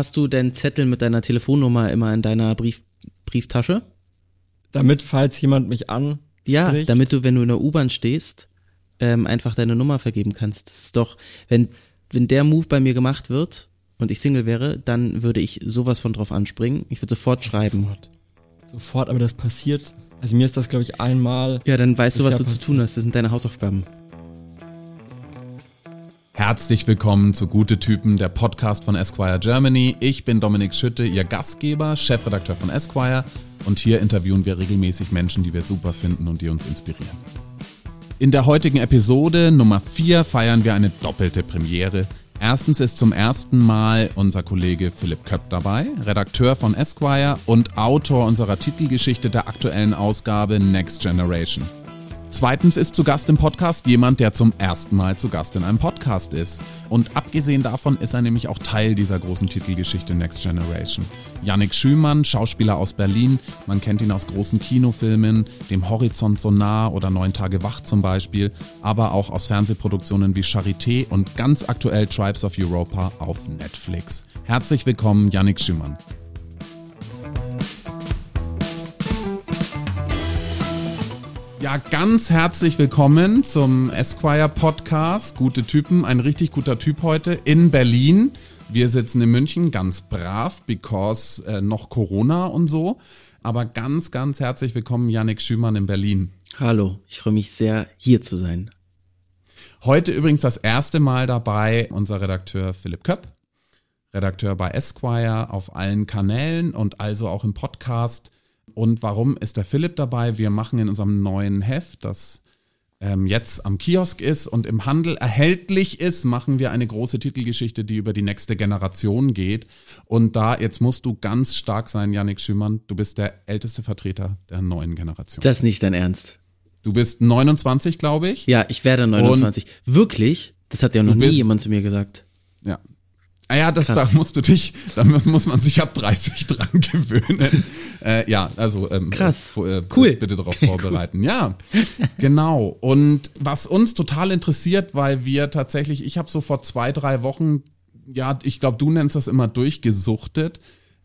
hast du den Zettel mit deiner Telefonnummer immer in deiner Brief, Brieftasche? Damit, falls jemand mich an. Ja, damit du, wenn du in der U-Bahn stehst, ähm, einfach deine Nummer vergeben kannst. Das ist doch, wenn, wenn der Move bei mir gemacht wird und ich Single wäre, dann würde ich sowas von drauf anspringen. Ich würde sofort schreiben. Sofort. Sofort, aber das passiert. Also mir ist das, glaube ich, einmal. Ja, dann weißt du, was du passiert. zu tun hast. Das sind deine Hausaufgaben. Herzlich willkommen zu Gute Typen, der Podcast von Esquire Germany. Ich bin Dominik Schütte, Ihr Gastgeber, Chefredakteur von Esquire und hier interviewen wir regelmäßig Menschen, die wir super finden und die uns inspirieren. In der heutigen Episode Nummer 4 feiern wir eine doppelte Premiere. Erstens ist zum ersten Mal unser Kollege Philipp Köpp dabei, Redakteur von Esquire und Autor unserer Titelgeschichte der aktuellen Ausgabe Next Generation. Zweitens ist zu Gast im Podcast jemand, der zum ersten Mal zu Gast in einem Podcast ist. Und abgesehen davon ist er nämlich auch Teil dieser großen Titelgeschichte Next Generation. Yannick Schümann, Schauspieler aus Berlin, man kennt ihn aus großen Kinofilmen, dem Horizont so nah oder Neun Tage Wach zum Beispiel, aber auch aus Fernsehproduktionen wie Charité und ganz aktuell Tribes of Europa auf Netflix. Herzlich willkommen, Yannick Schümann. Ja, ganz herzlich willkommen zum Esquire Podcast. Gute Typen, ein richtig guter Typ heute in Berlin. Wir sitzen in München ganz brav, because äh, noch Corona und so. Aber ganz, ganz herzlich willkommen, Yannick Schümann in Berlin. Hallo, ich freue mich sehr, hier zu sein. Heute übrigens das erste Mal dabei unser Redakteur Philipp Köpp, Redakteur bei Esquire auf allen Kanälen und also auch im Podcast. Und warum ist der Philipp dabei? Wir machen in unserem neuen Heft, das ähm, jetzt am Kiosk ist und im Handel erhältlich ist, machen wir eine große Titelgeschichte, die über die nächste Generation geht. Und da, jetzt musst du ganz stark sein, Yannick Schümann, du bist der älteste Vertreter der neuen Generation. Das ist nicht dein Ernst. Du bist 29, glaube ich. Ja, ich werde 29. Und Wirklich? Das hat ja noch nie jemand zu mir gesagt. Ja, Ah ja, das, da musst du dich, da muss, muss man sich ab 30 dran gewöhnen. Äh, ja, also ähm, Krass. Äh, cool. Bitte darauf vorbereiten. cool. Ja, genau. Und was uns total interessiert, weil wir tatsächlich, ich habe so vor zwei, drei Wochen, ja, ich glaube, du nennst das immer durchgesuchtet.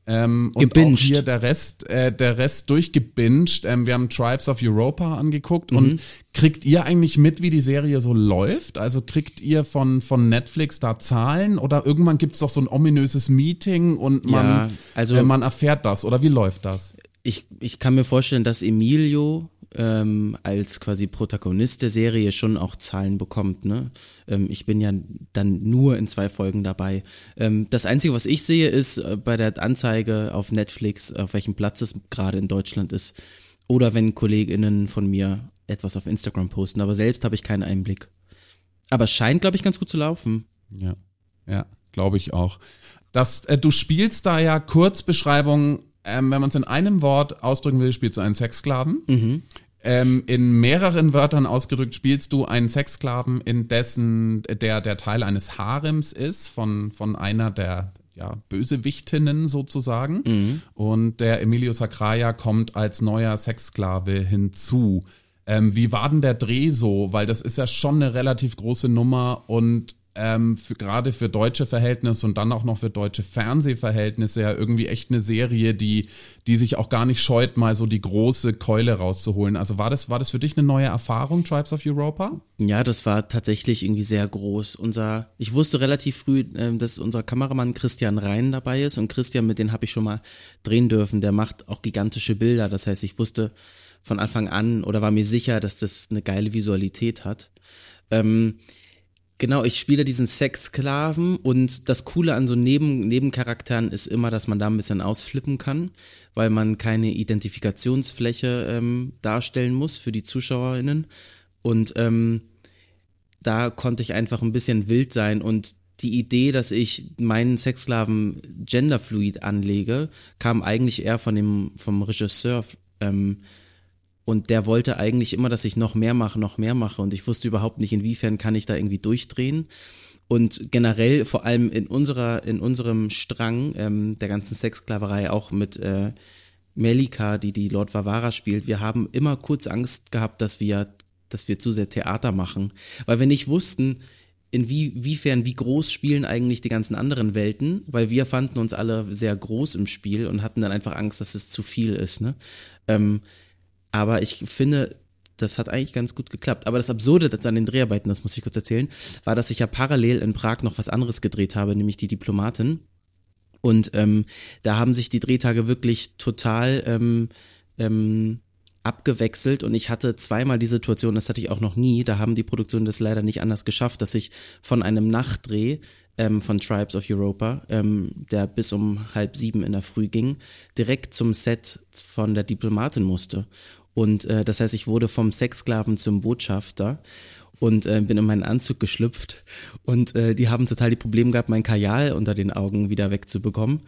Ähm, und auch hier der Rest, äh, der Rest durchgebinged. Ähm, wir haben Tribes of Europa angeguckt mhm. und kriegt ihr eigentlich mit, wie die Serie so läuft? Also kriegt ihr von, von Netflix da Zahlen oder irgendwann gibt es doch so ein ominöses Meeting und man, ja, also, äh, man erfährt das oder wie läuft das? Ich, ich kann mir vorstellen, dass Emilio ähm, als quasi Protagonist der Serie schon auch Zahlen bekommt. Ne? Ähm, ich bin ja dann nur in zwei Folgen dabei. Ähm, das Einzige, was ich sehe, ist äh, bei der Anzeige auf Netflix, auf welchem Platz es gerade in Deutschland ist. Oder wenn KollegInnen von mir etwas auf Instagram posten. Aber selbst habe ich keinen Einblick. Aber es scheint, glaube ich, ganz gut zu laufen. Ja, ja, glaube ich auch. Das, äh, du spielst da ja Kurzbeschreibung ähm, wenn man es in einem Wort ausdrücken will, spielst du einen Sexsklaven. Mhm. Ähm, in mehreren Wörtern ausgedrückt spielst du einen Sexsklaven, in dessen der der Teil eines Harems ist von von einer der ja, Bösewichtinnen sozusagen. Mhm. Und der Emilio Sacraia kommt als neuer Sexsklave hinzu. Ähm, wie war denn der Dreh so? Weil das ist ja schon eine relativ große Nummer und ähm, für, gerade für deutsche Verhältnisse und dann auch noch für deutsche Fernsehverhältnisse ja irgendwie echt eine Serie, die, die sich auch gar nicht scheut, mal so die große Keule rauszuholen. Also war das, war das für dich eine neue Erfahrung, Tribes of Europa? Ja, das war tatsächlich irgendwie sehr groß. Unser, ich wusste relativ früh, äh, dass unser Kameramann Christian Rhein dabei ist und Christian, mit dem habe ich schon mal drehen dürfen, der macht auch gigantische Bilder. Das heißt, ich wusste von Anfang an oder war mir sicher, dass das eine geile Visualität hat. Ähm, Genau, ich spiele diesen Sexsklaven und das Coole an so Neben Nebencharakteren ist immer, dass man da ein bisschen ausflippen kann, weil man keine Identifikationsfläche ähm, darstellen muss für die ZuschauerInnen. Und ähm, da konnte ich einfach ein bisschen wild sein und die Idee, dass ich meinen Sexsklaven genderfluid anlege, kam eigentlich eher von dem, vom Regisseur, ähm, und der wollte eigentlich immer, dass ich noch mehr mache, noch mehr mache. Und ich wusste überhaupt nicht, inwiefern kann ich da irgendwie durchdrehen. Und generell, vor allem in unserer, in unserem Strang ähm, der ganzen Sexsklaverei, auch mit äh, Melika, die die Lord Vavara spielt, wir haben immer kurz Angst gehabt, dass wir, dass wir zu sehr Theater machen. Weil wir nicht wussten, inwiefern, wie groß spielen eigentlich die ganzen anderen Welten, weil wir fanden uns alle sehr groß im Spiel und hatten dann einfach Angst, dass es zu viel ist. Ne? Ähm, aber ich finde, das hat eigentlich ganz gut geklappt. Aber das Absurde an den Dreharbeiten, das muss ich kurz erzählen, war, dass ich ja parallel in Prag noch was anderes gedreht habe, nämlich die Diplomatin. Und ähm, da haben sich die Drehtage wirklich total ähm, ähm, abgewechselt und ich hatte zweimal die Situation, das hatte ich auch noch nie, da haben die Produktionen das leider nicht anders geschafft, dass ich von einem Nachtdreh ähm, von Tribes of Europa, ähm, der bis um halb sieben in der Früh ging, direkt zum Set von der Diplomatin musste. Und äh, das heißt, ich wurde vom Sexsklaven zum Botschafter und äh, bin in meinen Anzug geschlüpft. Und äh, die haben total die Probleme gehabt, mein Kajal unter den Augen wieder wegzubekommen.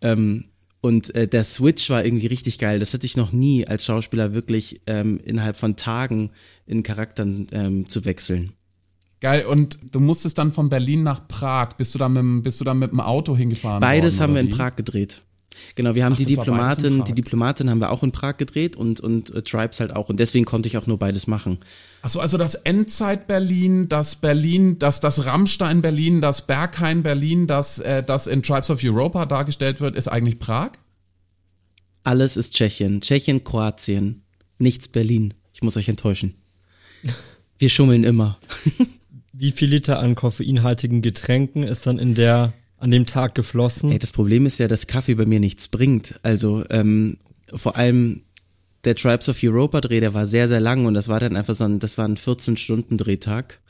Ähm, und äh, der Switch war irgendwie richtig geil. Das hatte ich noch nie als Schauspieler wirklich ähm, innerhalb von Tagen in Charakteren ähm, zu wechseln. Geil, und du musstest dann von Berlin nach Prag. Bist du da mit, bist du da mit dem Auto hingefahren? Beides worden, haben wir in? Prag gedreht. Genau, wir haben Ach, die Diplomatin, die Diplomatin haben wir auch in Prag gedreht und, und äh, Tribes halt auch. Und deswegen konnte ich auch nur beides machen. Achso, also das Endzeit Berlin, das Berlin, das, das Rammstein Berlin, das Berghain Berlin, das, äh, das in Tribes of Europa dargestellt wird, ist eigentlich Prag? Alles ist Tschechien. Tschechien, Kroatien. Nichts Berlin. Ich muss euch enttäuschen. Wir schummeln immer. Wie viel Liter an koffeinhaltigen Getränken ist dann in der an dem Tag geflossen? Ey, das Problem ist ja, dass Kaffee bei mir nichts bringt. Also ähm, vor allem der Tribes of Europa Dreh, der war sehr, sehr lang und das war dann einfach so ein, das war ein 14-Stunden-Drehtag.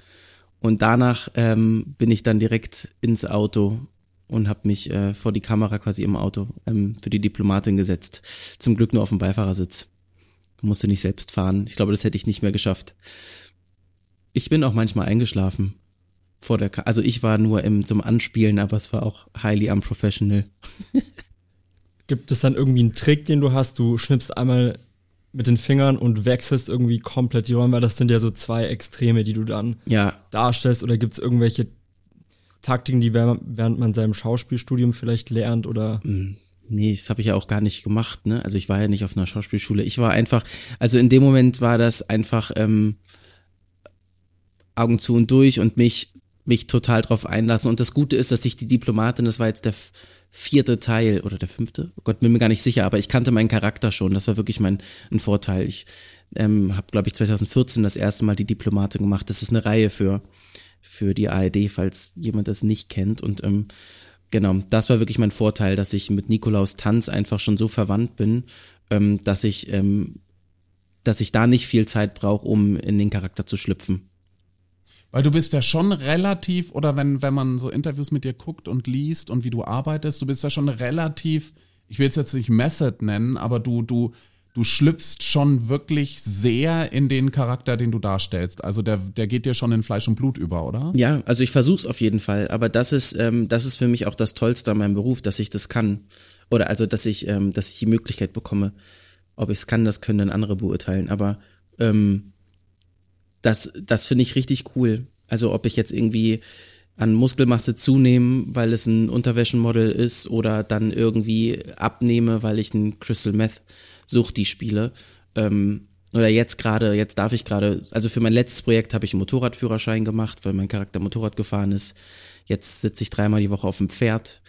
Und danach ähm, bin ich dann direkt ins Auto und habe mich äh, vor die Kamera quasi im Auto ähm, für die Diplomatin gesetzt. Zum Glück nur auf dem Beifahrersitz. Musste nicht selbst fahren. Ich glaube, das hätte ich nicht mehr geschafft. Ich bin auch manchmal eingeschlafen vor der Ka also ich war nur im zum Anspielen, aber es war auch highly unprofessional. Gibt es dann irgendwie einen Trick, den du hast? Du schnippst einmal mit den Fingern und wechselst irgendwie komplett die weil das sind ja so zwei Extreme, die du dann Ja, darstellst. Oder gibt es irgendwelche Taktiken, die während während man seinem Schauspielstudium vielleicht lernt oder Nee, das habe ich ja auch gar nicht gemacht, ne? Also ich war ja nicht auf einer Schauspielschule. Ich war einfach, also in dem Moment war das einfach ähm, Augen zu und durch und mich mich total drauf einlassen. Und das Gute ist, dass ich die Diplomatin, das war jetzt der vierte Teil oder der fünfte, oh Gott, bin mir gar nicht sicher, aber ich kannte meinen Charakter schon. Das war wirklich mein ein Vorteil. Ich ähm, habe, glaube ich, 2014 das erste Mal die Diplomatin gemacht. Das ist eine Reihe für für die ARD, falls jemand das nicht kennt. Und ähm, genau, das war wirklich mein Vorteil, dass ich mit Nikolaus Tanz einfach schon so verwandt bin, ähm, dass ich ähm, dass ich da nicht viel Zeit brauche, um in den Charakter zu schlüpfen. Weil du bist ja schon relativ, oder wenn, wenn man so Interviews mit dir guckt und liest und wie du arbeitest, du bist ja schon relativ, ich will es jetzt nicht Method nennen, aber du, du, du schlüpfst schon wirklich sehr in den Charakter, den du darstellst. Also der, der geht dir schon in Fleisch und Blut über, oder? Ja, also ich versuch's auf jeden Fall, aber das ist, ähm, das ist für mich auch das Tollste an meinem Beruf, dass ich das kann. Oder also, dass ich, ähm, dass ich die Möglichkeit bekomme. Ob ich es kann, das können dann andere beurteilen. Aber ähm, das, das finde ich richtig cool. Also ob ich jetzt irgendwie an Muskelmasse zunehme, weil es ein Unterwäschenmodel ist, oder dann irgendwie abnehme, weil ich ein Crystal Meth Suchti spiele. Ähm, oder jetzt gerade, jetzt darf ich gerade, also für mein letztes Projekt habe ich einen Motorradführerschein gemacht, weil mein Charakter Motorrad gefahren ist. Jetzt sitze ich dreimal die Woche auf dem Pferd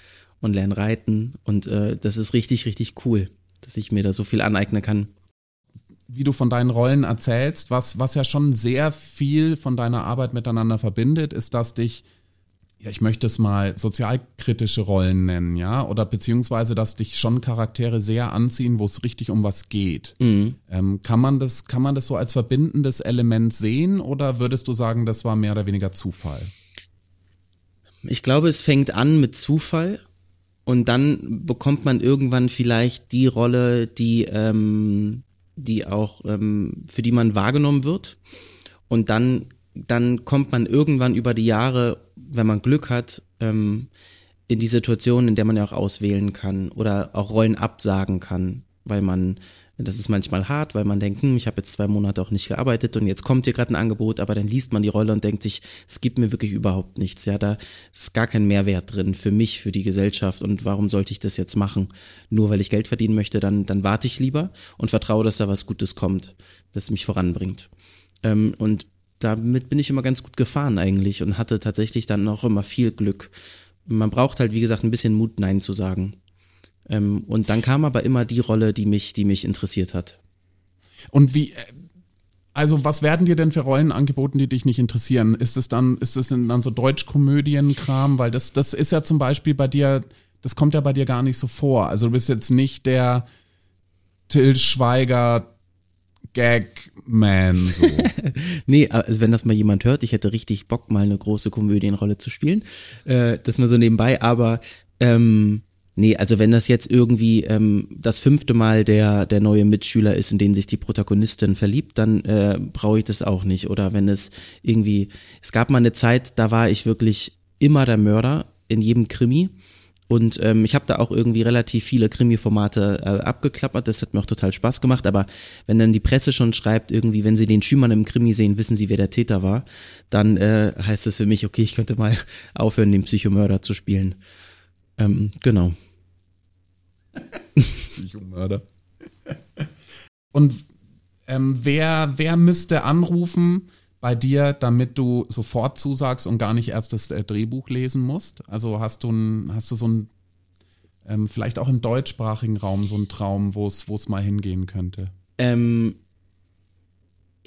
und lerne reiten und äh, das ist richtig, richtig cool, dass ich mir da so viel aneignen kann. Wie du von deinen Rollen erzählst, was, was ja schon sehr viel von deiner Arbeit miteinander verbindet, ist, dass dich, ja, ich möchte es mal sozialkritische Rollen nennen, ja, oder beziehungsweise, dass dich schon Charaktere sehr anziehen, wo es richtig um was geht. Ähm, kann man das, kann man das so als verbindendes Element sehen oder würdest du sagen, das war mehr oder weniger Zufall? Ich glaube, es fängt an mit Zufall und dann bekommt man irgendwann vielleicht die Rolle, die, ähm, die auch, ähm, für die man wahrgenommen wird. Und dann, dann kommt man irgendwann über die Jahre, wenn man Glück hat, ähm, in die Situation, in der man ja auch auswählen kann oder auch Rollen absagen kann, weil man, das ist manchmal hart, weil man denkt, hm, ich habe jetzt zwei Monate auch nicht gearbeitet und jetzt kommt hier gerade ein Angebot, aber dann liest man die Rolle und denkt sich, es gibt mir wirklich überhaupt nichts, ja, da ist gar kein Mehrwert drin für mich, für die Gesellschaft und warum sollte ich das jetzt machen? Nur weil ich Geld verdienen möchte, dann, dann warte ich lieber und vertraue, dass da was Gutes kommt, das mich voranbringt. Ähm, und damit bin ich immer ganz gut gefahren eigentlich und hatte tatsächlich dann auch immer viel Glück. Man braucht halt, wie gesagt, ein bisschen Mut, Nein zu sagen. Ähm, und dann kam aber immer die Rolle, die mich, die mich interessiert hat. Und wie, äh, also was werden dir denn für Rollen angeboten, die dich nicht interessieren? Ist es dann, ist es dann so Deutschkomödienkram? Weil das, das ist ja zum Beispiel bei dir, das kommt ja bei dir gar nicht so vor. Also du bist jetzt nicht der Till Schweiger Gagman so. nee, also wenn das mal jemand hört, ich hätte richtig Bock, mal eine große Komödienrolle zu spielen. Äh, das mal so nebenbei, aber ähm, nee, also wenn das jetzt irgendwie ähm, das fünfte Mal der, der neue Mitschüler ist, in den sich die Protagonistin verliebt, dann äh, brauche ich das auch nicht. Oder wenn es irgendwie, es gab mal eine Zeit, da war ich wirklich immer der Mörder in jedem Krimi. Und ähm, ich habe da auch irgendwie relativ viele Krimi-Formate äh, abgeklappert. Das hat mir auch total Spaß gemacht. Aber wenn dann die Presse schon schreibt, irgendwie, wenn sie den Schümann im Krimi sehen, wissen sie, wer der Täter war, dann äh, heißt es für mich, okay, ich könnte mal aufhören, den Psychomörder zu spielen. Ähm, genau. Psychomörder. Und ähm, wer, wer müsste anrufen bei dir, damit du sofort zusagst und gar nicht erst das äh, Drehbuch lesen musst? Also hast du, ein, hast du so ein, ähm, vielleicht auch im deutschsprachigen Raum so einen Traum, wo es mal hingehen könnte? Ähm,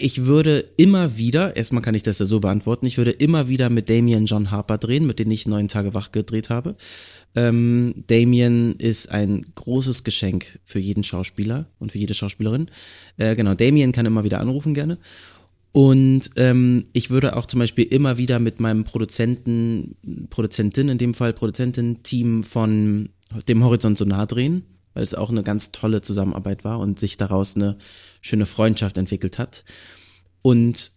ich würde immer wieder, erstmal kann ich das ja so beantworten, ich würde immer wieder mit Damien John Harper drehen, mit dem ich neun Tage wach gedreht habe. Ähm, Damien ist ein großes Geschenk für jeden Schauspieler und für jede Schauspielerin. Äh, genau, Damien kann immer wieder anrufen gerne. Und ähm, ich würde auch zum Beispiel immer wieder mit meinem Produzenten, Produzentin in dem Fall, Produzentin-Team von dem Horizont Sonar drehen, weil es auch eine ganz tolle Zusammenarbeit war und sich daraus eine schöne Freundschaft entwickelt hat. Und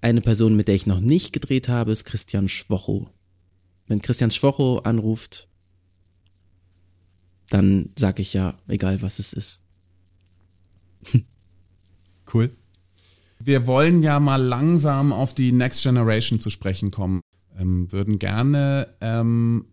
eine Person, mit der ich noch nicht gedreht habe, ist Christian Schwocho. Wenn Christian Schwocho anruft, dann sag ich ja, egal was es ist. cool. Wir wollen ja mal langsam auf die Next Generation zu sprechen kommen. Ähm, würden gerne ähm,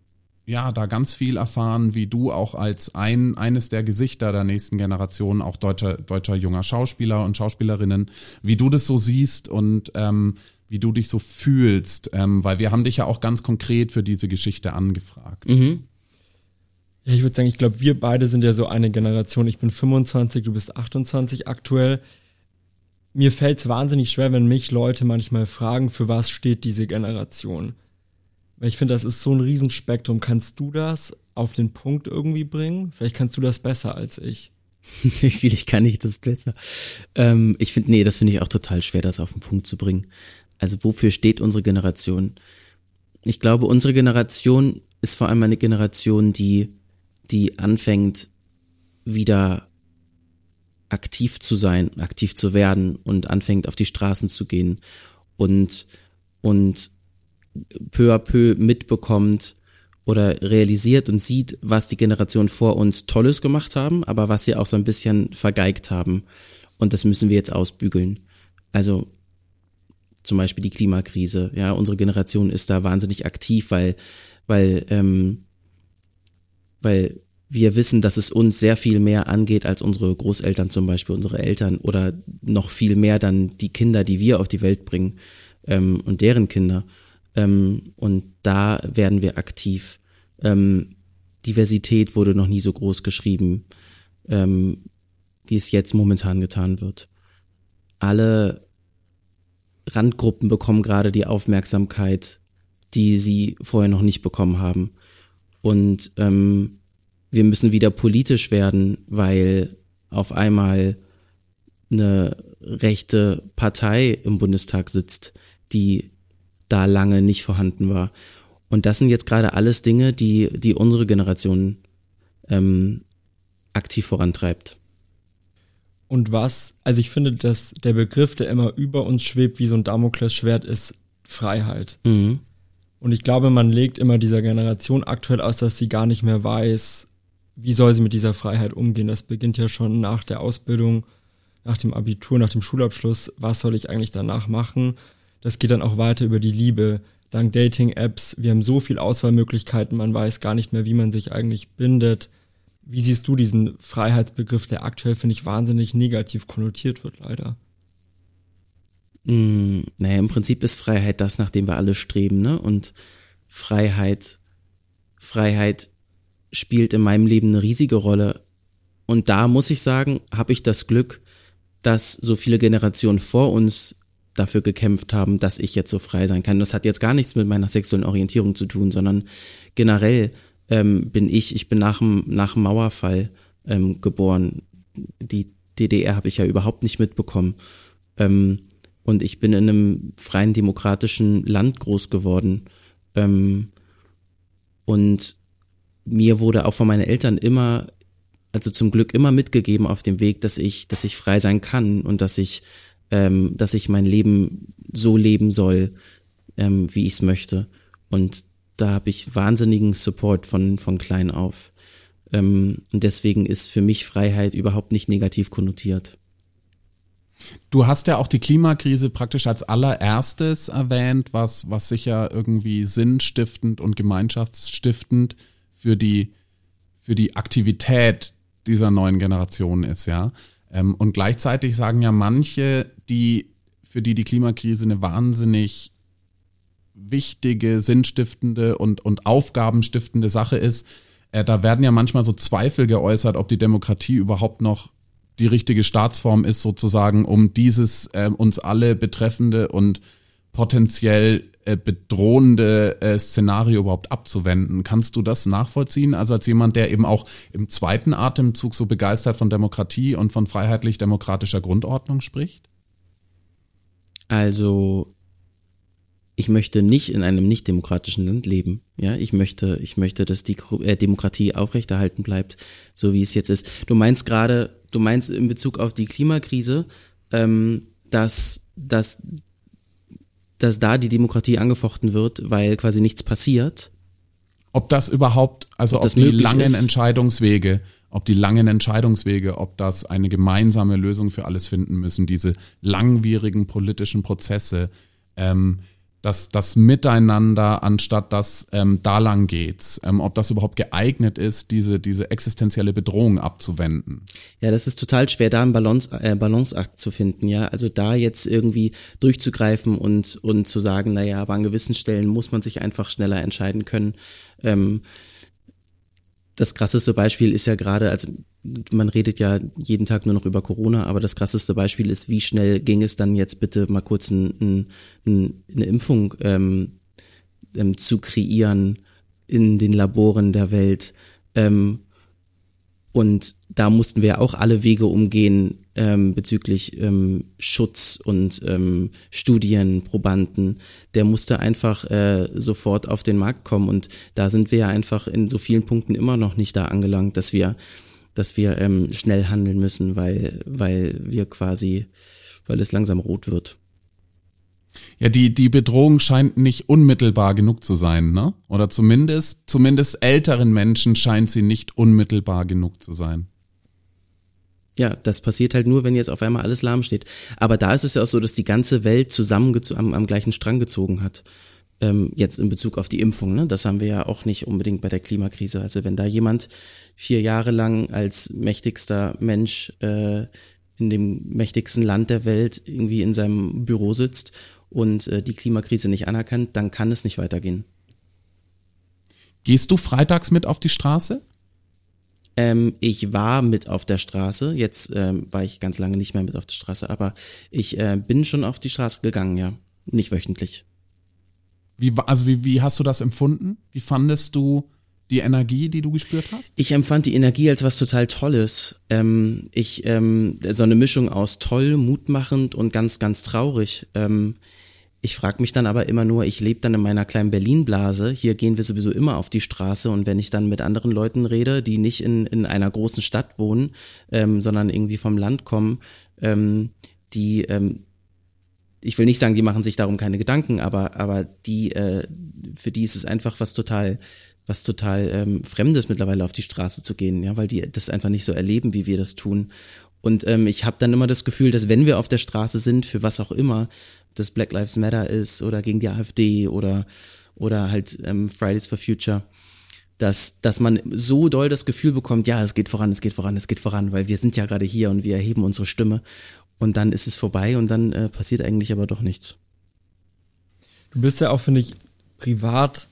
ja da ganz viel erfahren, wie du auch als ein eines der Gesichter der nächsten Generation, auch deutscher deutscher junger Schauspieler und Schauspielerinnen, wie du das so siehst und ähm, wie du dich so fühlst, ähm, weil wir haben dich ja auch ganz konkret für diese Geschichte angefragt. Mhm. Ja, ich würde sagen, ich glaube, wir beide sind ja so eine Generation. Ich bin 25, du bist 28 aktuell mir fällt es wahnsinnig schwer, wenn mich Leute manchmal fragen, für was steht diese Generation. Ich finde, das ist so ein Riesenspektrum. Kannst du das auf den Punkt irgendwie bringen? Vielleicht kannst du das besser als ich. Vielleicht kann ich das besser. Ähm, ich finde, nee, das finde ich auch total schwer, das auf den Punkt zu bringen. Also wofür steht unsere Generation? Ich glaube, unsere Generation ist vor allem eine Generation, die, die anfängt, wieder aktiv zu sein, aktiv zu werden und anfängt auf die Straßen zu gehen und, und peu à peu mitbekommt oder realisiert und sieht, was die Generation vor uns Tolles gemacht haben, aber was sie auch so ein bisschen vergeigt haben. Und das müssen wir jetzt ausbügeln. Also zum Beispiel die Klimakrise. Ja, unsere Generation ist da wahnsinnig aktiv, weil, weil, ähm, weil wir wissen, dass es uns sehr viel mehr angeht als unsere Großeltern zum Beispiel, unsere Eltern oder noch viel mehr dann die Kinder, die wir auf die Welt bringen ähm, und deren Kinder. Ähm, und da werden wir aktiv. Ähm, Diversität wurde noch nie so groß geschrieben, ähm, wie es jetzt momentan getan wird. Alle Randgruppen bekommen gerade die Aufmerksamkeit, die sie vorher noch nicht bekommen haben. Und ähm, wir müssen wieder politisch werden, weil auf einmal eine rechte Partei im Bundestag sitzt, die da lange nicht vorhanden war. Und das sind jetzt gerade alles Dinge, die, die unsere Generation ähm, aktiv vorantreibt. Und was, also ich finde, dass der Begriff, der immer über uns schwebt, wie so ein Damoklesschwert, ist Freiheit. Mhm. Und ich glaube, man legt immer dieser Generation aktuell aus, dass sie gar nicht mehr weiß, wie soll sie mit dieser Freiheit umgehen? Das beginnt ja schon nach der Ausbildung, nach dem Abitur, nach dem Schulabschluss. Was soll ich eigentlich danach machen? Das geht dann auch weiter über die Liebe. Dank Dating-Apps, wir haben so viel Auswahlmöglichkeiten, man weiß gar nicht mehr, wie man sich eigentlich bindet. Wie siehst du diesen Freiheitsbegriff, der aktuell, finde ich, wahnsinnig negativ konnotiert wird, leider? Mm, naja, im Prinzip ist Freiheit das, nach dem wir alle streben, ne? Und Freiheit, Freiheit spielt in meinem Leben eine riesige Rolle. Und da muss ich sagen, habe ich das Glück, dass so viele Generationen vor uns dafür gekämpft haben, dass ich jetzt so frei sein kann. Das hat jetzt gar nichts mit meiner sexuellen Orientierung zu tun, sondern generell ähm, bin ich, ich bin nach dem, nach dem Mauerfall ähm, geboren. Die DDR habe ich ja überhaupt nicht mitbekommen. Ähm, und ich bin in einem freien demokratischen Land groß geworden. Ähm, und mir wurde auch von meinen Eltern immer, also zum Glück immer mitgegeben auf dem Weg, dass ich, dass ich frei sein kann und dass ich, ähm, dass ich mein Leben so leben soll, ähm, wie ich es möchte. Und da habe ich wahnsinnigen Support von, von klein auf. Ähm, und deswegen ist für mich Freiheit überhaupt nicht negativ konnotiert. Du hast ja auch die Klimakrise praktisch als allererstes erwähnt, was, was sicher irgendwie sinnstiftend und gemeinschaftsstiftend für die, für die Aktivität dieser neuen Generation ist, ja. Ähm, und gleichzeitig sagen ja manche, die, für die die Klimakrise eine wahnsinnig wichtige, sinnstiftende und, und aufgabenstiftende Sache ist, äh, da werden ja manchmal so Zweifel geäußert, ob die Demokratie überhaupt noch die richtige Staatsform ist, sozusagen, um dieses äh, uns alle betreffende und potenziell äh, bedrohende äh, Szenario überhaupt abzuwenden. Kannst du das nachvollziehen? Also als jemand, der eben auch im zweiten Atemzug so begeistert von Demokratie und von freiheitlich-demokratischer Grundordnung spricht? Also ich möchte nicht in einem nicht demokratischen Land leben. Ja, ich möchte, ich möchte, dass die äh, Demokratie aufrechterhalten bleibt, so wie es jetzt ist. Du meinst gerade, du meinst in Bezug auf die Klimakrise, ähm, dass, dass, dass da die Demokratie angefochten wird, weil quasi nichts passiert. Ob das überhaupt, also ob, ob die langen ist. Entscheidungswege, ob die langen Entscheidungswege, ob das eine gemeinsame Lösung für alles finden müssen, diese langwierigen politischen Prozesse, ähm, das, das Miteinander anstatt das ähm, da lang geht's, ähm, ob das überhaupt geeignet ist, diese, diese existenzielle Bedrohung abzuwenden. Ja, das ist total schwer, da einen Balance, äh, Balanceakt zu finden, ja. Also da jetzt irgendwie durchzugreifen und, und zu sagen, naja, aber an gewissen Stellen muss man sich einfach schneller entscheiden können. Ähm, das krasseste Beispiel ist ja gerade, also man redet ja jeden Tag nur noch über Corona, aber das krasseste Beispiel ist, wie schnell ging es dann jetzt bitte mal kurz ein, ein, eine Impfung ähm, ähm, zu kreieren in den Laboren der Welt. Ähm, und da mussten wir auch alle Wege umgehen ähm, bezüglich ähm, Schutz und ähm, Studienprobanden. Der musste einfach äh, sofort auf den Markt kommen. Und da sind wir ja einfach in so vielen Punkten immer noch nicht da angelangt, dass wir, dass wir ähm, schnell handeln müssen, weil, weil wir quasi, weil es langsam rot wird. Ja, die, die Bedrohung scheint nicht unmittelbar genug zu sein, ne? Oder zumindest, zumindest älteren Menschen scheint sie nicht unmittelbar genug zu sein. Ja, das passiert halt nur, wenn jetzt auf einmal alles lahm steht. Aber da ist es ja auch so, dass die ganze Welt zusammen am, am gleichen Strang gezogen hat. Ähm, jetzt in Bezug auf die Impfung, ne? Das haben wir ja auch nicht unbedingt bei der Klimakrise. Also wenn da jemand vier Jahre lang als mächtigster Mensch äh, in dem mächtigsten Land der Welt irgendwie in seinem Büro sitzt und äh, die Klimakrise nicht anerkannt, dann kann es nicht weitergehen. Gehst du freitags mit auf die Straße? Ähm, ich war mit auf der Straße. Jetzt ähm, war ich ganz lange nicht mehr mit auf der Straße, aber ich äh, bin schon auf die Straße gegangen, ja. Nicht wöchentlich. Wie, also wie, wie hast du das empfunden? Wie fandest du die Energie, die du gespürt hast? Ich empfand die Energie als was total Tolles. Ähm, ich ähm, so eine Mischung aus toll, mutmachend und ganz, ganz traurig. Ähm, ich frage mich dann aber immer nur, ich lebe dann in meiner kleinen Berlin-Blase. Hier gehen wir sowieso immer auf die Straße und wenn ich dann mit anderen Leuten rede, die nicht in, in einer großen Stadt wohnen, ähm, sondern irgendwie vom Land kommen, ähm, die, ähm, ich will nicht sagen, die machen sich darum keine Gedanken, aber, aber die, äh, für die ist es einfach was total, was total ähm, Fremdes mittlerweile auf die Straße zu gehen, ja, weil die das einfach nicht so erleben, wie wir das tun. Und ähm, ich habe dann immer das Gefühl, dass wenn wir auf der Straße sind, für was auch immer, das Black Lives Matter ist oder gegen die AfD oder, oder halt ähm, Fridays for Future, dass, dass man so doll das Gefühl bekommt, ja, es geht voran, es geht voran, es geht voran, weil wir sind ja gerade hier und wir erheben unsere Stimme. und dann ist es vorbei und dann äh, passiert eigentlich aber doch nichts. Du bist ja auch, finde ich, privat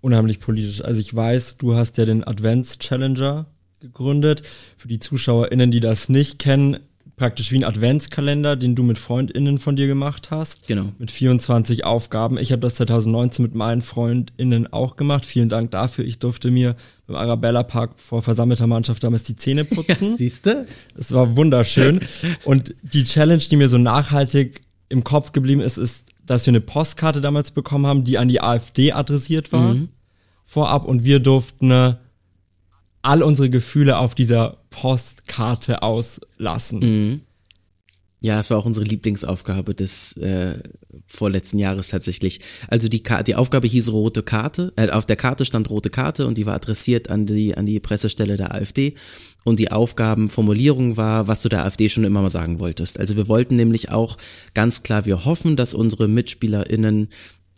unheimlich politisch. Also ich weiß, du hast ja den Advents Challenger gegründet. Für die ZuschauerInnen, die das nicht kennen, praktisch wie ein Adventskalender, den du mit FreundInnen von dir gemacht hast. Genau. Mit 24 Aufgaben. Ich habe das 2019 mit meinen FreundInnen auch gemacht. Vielen Dank dafür. Ich durfte mir im Arabella Park vor versammelter Mannschaft damals die Zähne putzen. Ja, siehste? Es war wunderschön. Und die Challenge, die mir so nachhaltig im Kopf geblieben ist, ist, dass wir eine Postkarte damals bekommen haben, die an die AfD adressiert war. Mhm. Vorab. Und wir durften all unsere Gefühle auf dieser Postkarte auslassen. Mhm. Ja, es war auch unsere Lieblingsaufgabe des äh, vorletzten Jahres tatsächlich. Also die, Ka die Aufgabe hieß rote Karte. Äh, auf der Karte stand rote Karte und die war adressiert an die an die Pressestelle der AfD. Und die Aufgabenformulierung war, was du der AfD schon immer mal sagen wolltest. Also wir wollten nämlich auch ganz klar, wir hoffen, dass unsere MitspielerInnen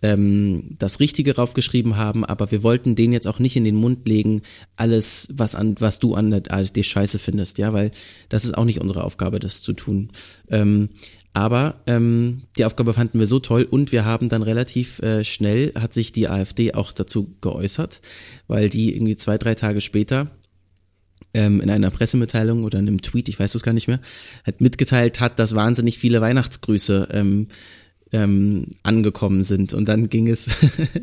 ähm, das Richtige raufgeschrieben haben, aber wir wollten denen jetzt auch nicht in den Mund legen, alles, was an, was du an der AfD scheiße findest, ja, weil das ist auch nicht unsere Aufgabe, das zu tun. Ähm, aber ähm, die Aufgabe fanden wir so toll und wir haben dann relativ äh, schnell, hat sich die AfD auch dazu geäußert, weil die irgendwie zwei, drei Tage später ähm, in einer Pressemitteilung oder in einem Tweet, ich weiß das gar nicht mehr, hat mitgeteilt hat, dass wahnsinnig viele Weihnachtsgrüße ähm, ähm, angekommen sind. Und dann ging es,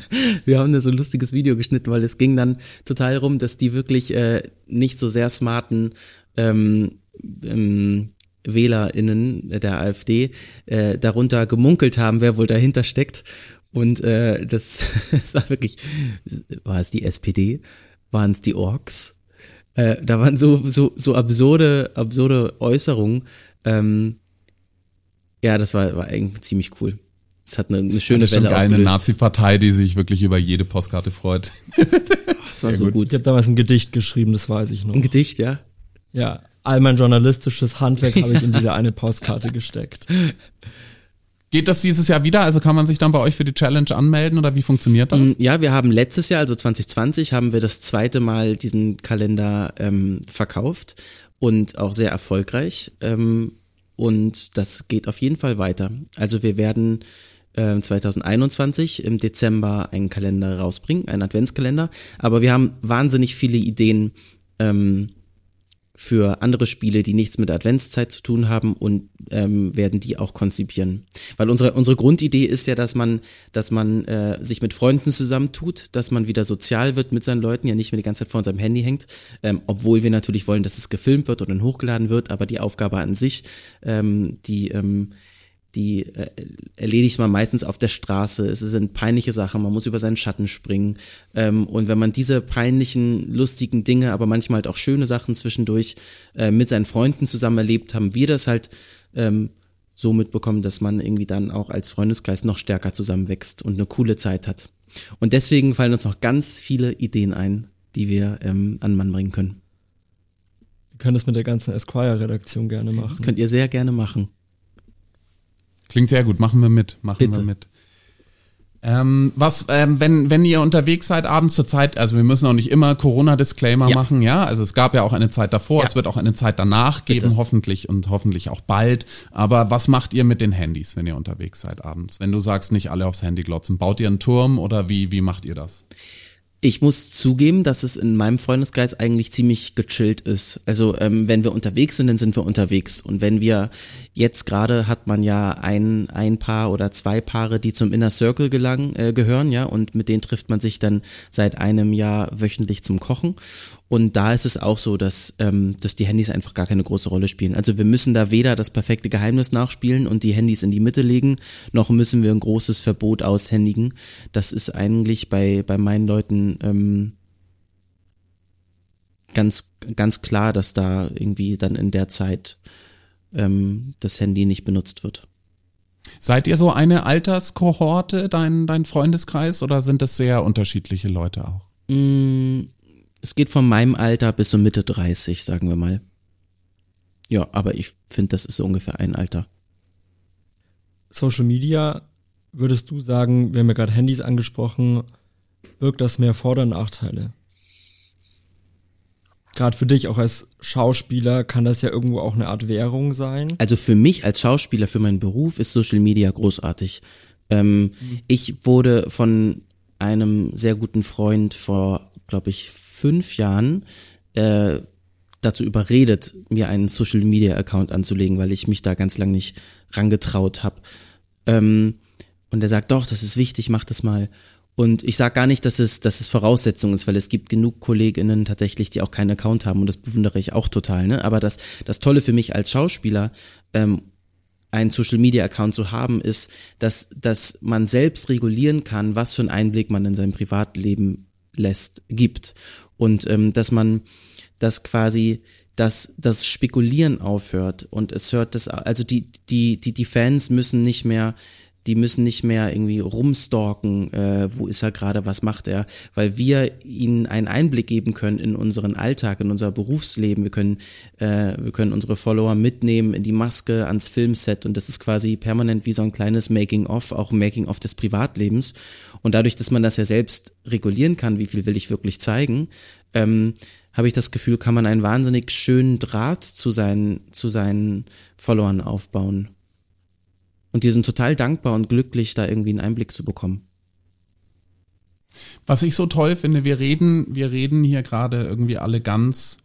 wir haben da so ein lustiges Video geschnitten, weil es ging dann total rum, dass die wirklich äh, nicht so sehr smarten ähm, ähm, WählerInnen der AfD äh, darunter gemunkelt haben, wer wohl dahinter steckt. Und äh, das, das war wirklich, war es die SPD? Waren es die Orks? Äh, da waren so, so, so absurde, absurde Äußerungen. Ähm, ja, das war, war eigentlich ziemlich cool. Es hat eine, eine schöne das Welle geil, eine Nazi-Partei, die sich wirklich über jede Postkarte freut. das war ja, so gut. gut. Ich habe damals ein Gedicht geschrieben, das weiß ich noch. Ein Gedicht, ja? Ja, all mein journalistisches Handwerk habe ich in diese eine Postkarte gesteckt. Geht das dieses Jahr wieder? Also kann man sich dann bei euch für die Challenge anmelden oder wie funktioniert das? Mm, ja, wir haben letztes Jahr, also 2020, haben wir das zweite Mal diesen Kalender ähm, verkauft und auch sehr erfolgreich. Ähm, und das geht auf jeden Fall weiter. Also wir werden äh, 2021 im Dezember einen Kalender rausbringen, einen Adventskalender. Aber wir haben wahnsinnig viele Ideen ähm, für andere Spiele, die nichts mit Adventszeit zu tun haben und ähm, werden die auch konzipieren. Weil unsere, unsere Grundidee ist ja, dass man, dass man äh, sich mit Freunden zusammentut, dass man wieder sozial wird mit seinen Leuten, ja nicht mehr die ganze Zeit vor unserem Handy hängt, ähm, obwohl wir natürlich wollen, dass es gefilmt wird und dann hochgeladen wird, aber die Aufgabe an sich, ähm, die ähm, die äh, erledigt man meistens auf der Straße. Es sind peinliche Sachen, man muss über seinen Schatten springen. Ähm, und wenn man diese peinlichen, lustigen Dinge, aber manchmal halt auch schöne Sachen zwischendurch äh, mit seinen Freunden zusammen erlebt, haben wir das halt ähm, so mitbekommen, dass man irgendwie dann auch als Freundeskreis noch stärker zusammenwächst und eine coole Zeit hat. Und deswegen fallen uns noch ganz viele Ideen ein, die wir ähm, an Mann bringen können. Wir können das mit der ganzen Esquire-Redaktion gerne machen. Das könnt ihr sehr gerne machen. Klingt sehr gut, machen wir mit, machen Bitte. wir mit. Ähm, was, ähm, wenn, wenn ihr unterwegs seid abends zur Zeit, also wir müssen auch nicht immer Corona-Disclaimer ja. machen, ja. Also es gab ja auch eine Zeit davor, ja. es wird auch eine Zeit danach Bitte. geben, hoffentlich und hoffentlich auch bald. Aber was macht ihr mit den Handys, wenn ihr unterwegs seid abends? Wenn du sagst, nicht alle aufs Handy glotzen, baut ihr einen Turm oder wie, wie macht ihr das? Ich muss zugeben, dass es in meinem Freundeskreis eigentlich ziemlich gechillt ist. Also ähm, wenn wir unterwegs sind, dann sind wir unterwegs. Und wenn wir jetzt gerade hat man ja ein, ein Paar oder zwei Paare, die zum Inner Circle gelangen, äh, gehören, ja, und mit denen trifft man sich dann seit einem Jahr wöchentlich zum Kochen. Und da ist es auch so, dass, ähm, dass die Handys einfach gar keine große Rolle spielen. Also wir müssen da weder das perfekte Geheimnis nachspielen und die Handys in die Mitte legen, noch müssen wir ein großes Verbot aushändigen. Das ist eigentlich bei, bei meinen Leuten ähm, ganz, ganz klar, dass da irgendwie dann in der Zeit ähm, das Handy nicht benutzt wird. Seid ihr so eine Alterskohorte, dein, dein Freundeskreis, oder sind das sehr unterschiedliche Leute auch? Mm, es geht von meinem Alter bis so Mitte 30, sagen wir mal. Ja, aber ich finde, das ist so ungefähr ein Alter. Social Media, würdest du sagen, wir haben ja gerade Handys angesprochen, wirkt das mehr Vor- oder Nachteile? gerade für dich auch als Schauspieler kann das ja irgendwo auch eine Art Währung sein. Also für mich als Schauspieler, für meinen Beruf ist Social Media großartig. Ähm, mhm. Ich wurde von einem sehr guten Freund vor, glaube ich, fünf Jahren äh, dazu überredet, mir einen Social Media Account anzulegen, weil ich mich da ganz lang nicht rangetraut habe. Ähm, und er sagt, doch, das ist wichtig, mach das mal. Und ich sage gar nicht, dass es, dass es Voraussetzung ist, weil es gibt genug KollegInnen tatsächlich, die auch keinen Account haben und das bewundere ich auch total. Ne? Aber das, das Tolle für mich als Schauspieler, ähm, einen Social Media Account zu haben, ist, dass, dass man selbst regulieren kann, was für einen Einblick man in sein Privatleben lässt, gibt. Und ähm, dass man das quasi dass das Spekulieren aufhört und es hört das, also die, die, die, die Fans müssen nicht mehr die müssen nicht mehr irgendwie rumstalken, äh, wo ist er gerade, was macht er, weil wir ihnen einen Einblick geben können in unseren Alltag, in unser Berufsleben. Wir können, äh, wir können unsere Follower mitnehmen in die Maske, ans Filmset und das ist quasi permanent wie so ein kleines Making-of, auch Making-of des Privatlebens. Und dadurch, dass man das ja selbst regulieren kann, wie viel will ich wirklich zeigen, ähm, habe ich das Gefühl, kann man einen wahnsinnig schönen Draht zu seinen, zu seinen Followern aufbauen. Und die sind total dankbar und glücklich, da irgendwie einen Einblick zu bekommen. Was ich so toll finde, wir reden, wir reden hier gerade irgendwie alle ganz,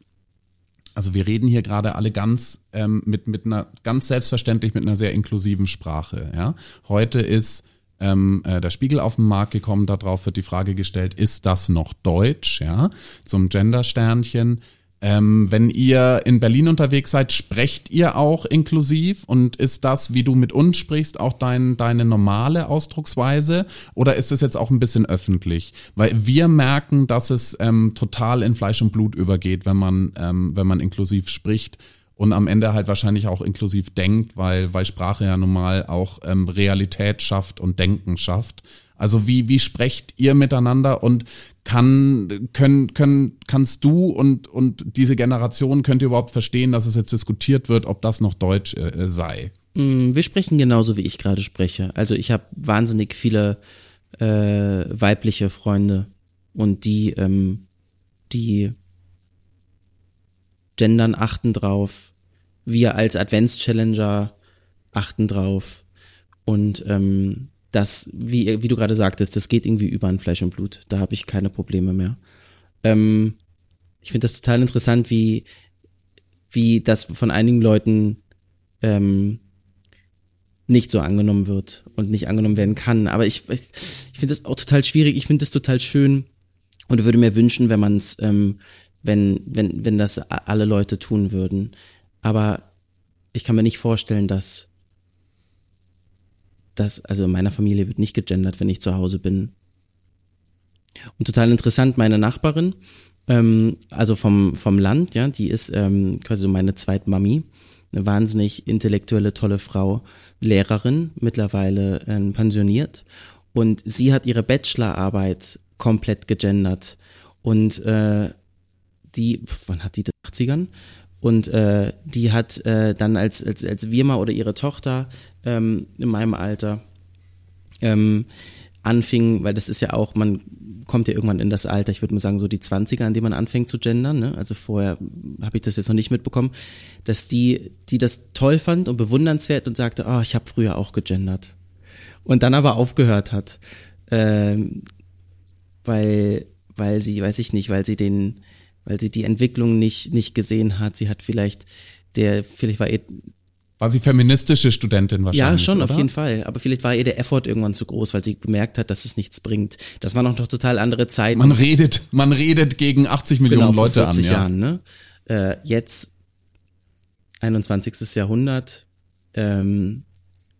also wir reden hier gerade alle ganz ähm, mit mit einer ganz selbstverständlich mit einer sehr inklusiven Sprache. Ja, heute ist ähm, äh, der Spiegel auf den Markt gekommen, darauf wird die Frage gestellt, ist das noch Deutsch? Ja, zum Gender-Sternchen. Ähm, wenn ihr in Berlin unterwegs seid, sprecht ihr auch inklusiv und ist das, wie du mit uns sprichst, auch dein, deine normale Ausdrucksweise oder ist es jetzt auch ein bisschen öffentlich? Weil wir merken, dass es ähm, total in Fleisch und Blut übergeht, wenn man, ähm, wenn man inklusiv spricht und am Ende halt wahrscheinlich auch inklusiv denkt, weil, weil Sprache ja nun mal auch ähm, Realität schafft und Denken schafft. Also wie, wie sprecht ihr miteinander und kann, können, können, kannst du und, und diese Generation, könnt ihr überhaupt verstehen, dass es jetzt diskutiert wird, ob das noch Deutsch äh, sei? Mm, wir sprechen genauso, wie ich gerade spreche. Also ich habe wahnsinnig viele äh, weibliche Freunde und die, ähm, die gendern achten drauf. Wir als Advents-Challenger achten drauf. Und ähm, das, wie, wie du gerade sagtest, das geht irgendwie über an Fleisch und Blut. Da habe ich keine Probleme mehr. Ähm, ich finde das total interessant, wie, wie das von einigen Leuten ähm, nicht so angenommen wird und nicht angenommen werden kann. Aber ich, ich, ich finde das auch total schwierig. Ich finde das total schön und würde mir wünschen, wenn man es, ähm, wenn, wenn, wenn das alle Leute tun würden. Aber ich kann mir nicht vorstellen, dass dass, also in meiner Familie wird nicht gegendert, wenn ich zu Hause bin. Und total interessant, meine Nachbarin, ähm, also vom, vom Land, ja, die ist ähm, quasi so meine Zweitmami, eine wahnsinnig intellektuelle, tolle Frau, Lehrerin, mittlerweile äh, pensioniert. Und sie hat ihre Bachelorarbeit komplett gegendert. Und äh, die, wann hat die das? 80ern? Und äh, die hat äh, dann als, als, als Wirma oder ihre Tochter ähm, in meinem Alter ähm, anfing, weil das ist ja auch, man kommt ja irgendwann in das Alter, ich würde mal sagen, so die 20er, an dem man anfängt zu gendern, ne? also vorher habe ich das jetzt noch nicht mitbekommen, dass die, die das toll fand und bewundernswert und sagte, oh, ich habe früher auch gegendert. Und dann aber aufgehört hat, ähm, weil, weil sie, weiß ich nicht, weil sie den, weil sie die Entwicklung nicht, nicht gesehen hat. Sie hat vielleicht, der, vielleicht war ihr war sie feministische Studentin wahrscheinlich? Ja, schon, oder? auf jeden Fall. Aber vielleicht war ihr der Effort irgendwann zu groß, weil sie bemerkt hat, dass es nichts bringt. Das waren noch doch total andere Zeiten. Man redet, man redet gegen 80 Millionen genau, Leute 40 an. Ja. Jahren, ne? Äh, jetzt, 21. Jahrhundert, ähm,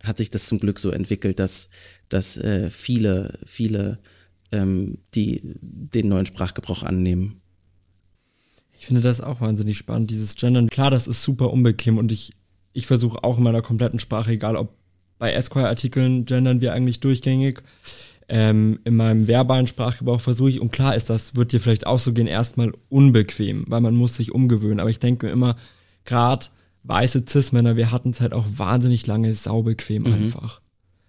hat sich das zum Glück so entwickelt, dass, dass äh, viele, viele, ähm, die den neuen Sprachgebrauch annehmen. Ich finde das auch wahnsinnig spannend, dieses Gendern. Klar, das ist super unbequem und ich ich versuche auch in meiner kompletten Sprache, egal ob bei Esquire-Artikeln gendern wir eigentlich durchgängig. Ähm, in meinem verbalen Sprachgebrauch versuche ich, und klar ist das, wird dir vielleicht auch so gehen, erstmal unbequem, weil man muss sich umgewöhnen. Aber ich denke mir immer, gerade weiße Cis-Männer, wir hatten es halt auch wahnsinnig lange saubequem mhm. einfach.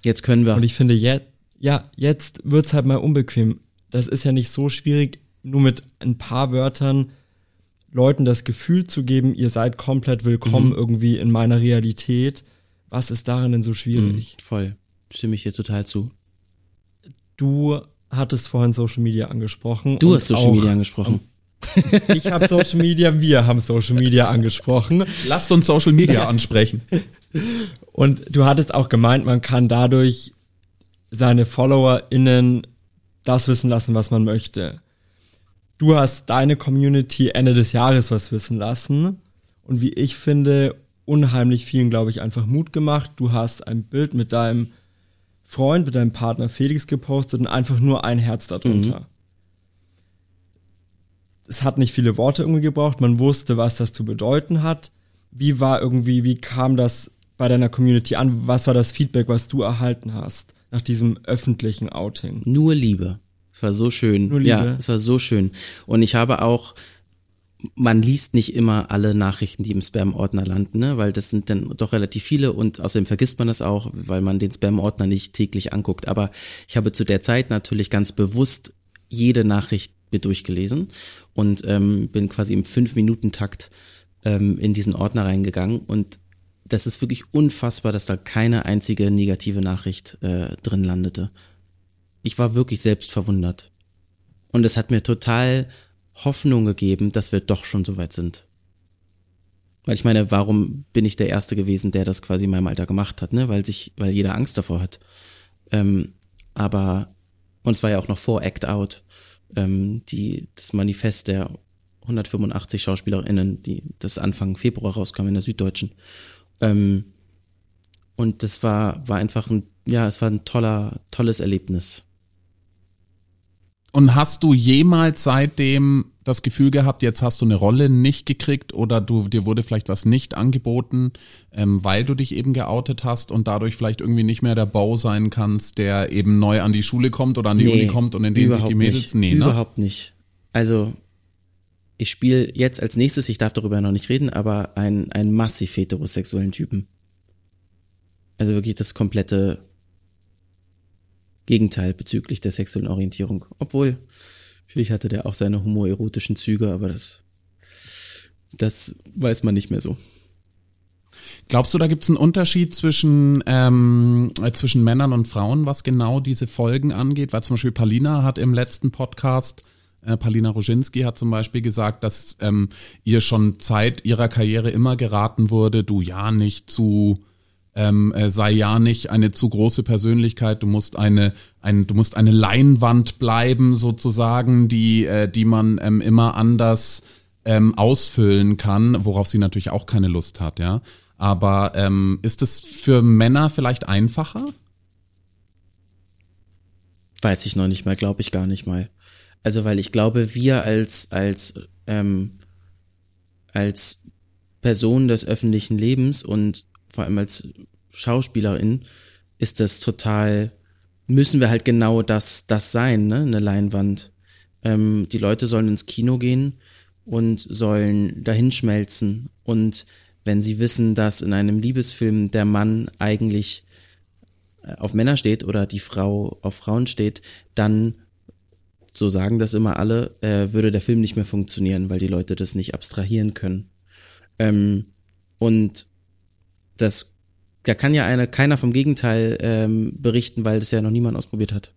Jetzt können wir. Und ich finde, jetzt, ja, jetzt wird's halt mal unbequem. Das ist ja nicht so schwierig, nur mit ein paar Wörtern Leuten das Gefühl zu geben, ihr seid komplett willkommen mhm. irgendwie in meiner Realität. Was ist darin denn so schwierig? Mhm, voll. Stimme ich dir total zu. Du hattest vorhin Social Media angesprochen. Du hast Social Media angesprochen. Ich habe Social Media, wir haben Social Media angesprochen. Lasst uns Social Media ansprechen. Und du hattest auch gemeint, man kann dadurch seine FollowerInnen das wissen lassen, was man möchte. Du hast deine Community Ende des Jahres was wissen lassen und wie ich finde, unheimlich vielen, glaube ich, einfach Mut gemacht. Du hast ein Bild mit deinem Freund, mit deinem Partner Felix gepostet und einfach nur ein Herz darunter. Mhm. Es hat nicht viele Worte irgendwie gebraucht, man wusste, was das zu bedeuten hat. Wie war irgendwie, wie kam das bei deiner Community an? Was war das Feedback, was du erhalten hast nach diesem öffentlichen Outing? Nur Liebe. Es war so schön. Ja, es war so schön. Und ich habe auch, man liest nicht immer alle Nachrichten, die im Spam-Ordner landen, ne? weil das sind dann doch relativ viele und außerdem vergisst man das auch, weil man den Spam-Ordner nicht täglich anguckt. Aber ich habe zu der Zeit natürlich ganz bewusst jede Nachricht mir durchgelesen und ähm, bin quasi im Fünf-Minuten-Takt ähm, in diesen Ordner reingegangen und das ist wirklich unfassbar, dass da keine einzige negative Nachricht äh, drin landete ich war wirklich selbst verwundert. Und es hat mir total Hoffnung gegeben, dass wir doch schon so weit sind. Weil ich meine, warum bin ich der Erste gewesen, der das quasi in meinem Alter gemacht hat, ne? Weil sich, weil jeder Angst davor hat. Ähm, aber, und es war ja auch noch vor Act Out, ähm, die, das Manifest der 185 SchauspielerInnen, die das Anfang Februar rauskam in der Süddeutschen. Ähm, und das war, war einfach ein, ja, es war ein toller, tolles Erlebnis. Und hast du jemals seitdem das Gefühl gehabt, jetzt hast du eine Rolle nicht gekriegt oder du dir wurde vielleicht was nicht angeboten, ähm, weil du dich eben geoutet hast und dadurch vielleicht irgendwie nicht mehr der Bau sein kannst, der eben neu an die Schule kommt oder an die nee, Uni kommt und in dem sich die Mädels nicht. nee, ne? Überhaupt nicht. Also ich spiele jetzt als nächstes, ich darf darüber noch nicht reden, aber einen, einen massiv heterosexuellen Typen. Also wirklich das komplette Gegenteil bezüglich der sexuellen Orientierung. Obwohl, vielleicht hatte der auch seine homoerotischen Züge, aber das, das weiß man nicht mehr so. Glaubst du, da gibt es einen Unterschied zwischen, ähm, äh, zwischen Männern und Frauen, was genau diese Folgen angeht? Weil zum Beispiel Palina hat im letzten Podcast, äh, Palina Roginski hat zum Beispiel gesagt, dass ähm, ihr schon Zeit ihrer Karriere immer geraten wurde, du ja nicht zu ähm, äh, sei ja nicht eine zu große Persönlichkeit, du musst eine, ein, du musst eine Leinwand bleiben sozusagen, die, äh, die man ähm, immer anders ähm, ausfüllen kann, worauf sie natürlich auch keine Lust hat, ja. Aber ähm, ist es für Männer vielleicht einfacher? Weiß ich noch nicht mal, glaube ich gar nicht mal. Also, weil ich glaube, wir als, als, ähm, als Person des öffentlichen Lebens und vor allem als Schauspielerin, ist das total, müssen wir halt genau das, das sein, ne? Eine Leinwand. Ähm, die Leute sollen ins Kino gehen und sollen dahinschmelzen. Und wenn sie wissen, dass in einem Liebesfilm der Mann eigentlich äh, auf Männer steht oder die Frau auf Frauen steht, dann, so sagen das immer alle, äh, würde der Film nicht mehr funktionieren, weil die Leute das nicht abstrahieren können. Ähm, und das, da kann ja eine, keiner vom Gegenteil ähm, berichten, weil das ja noch niemand ausprobiert hat.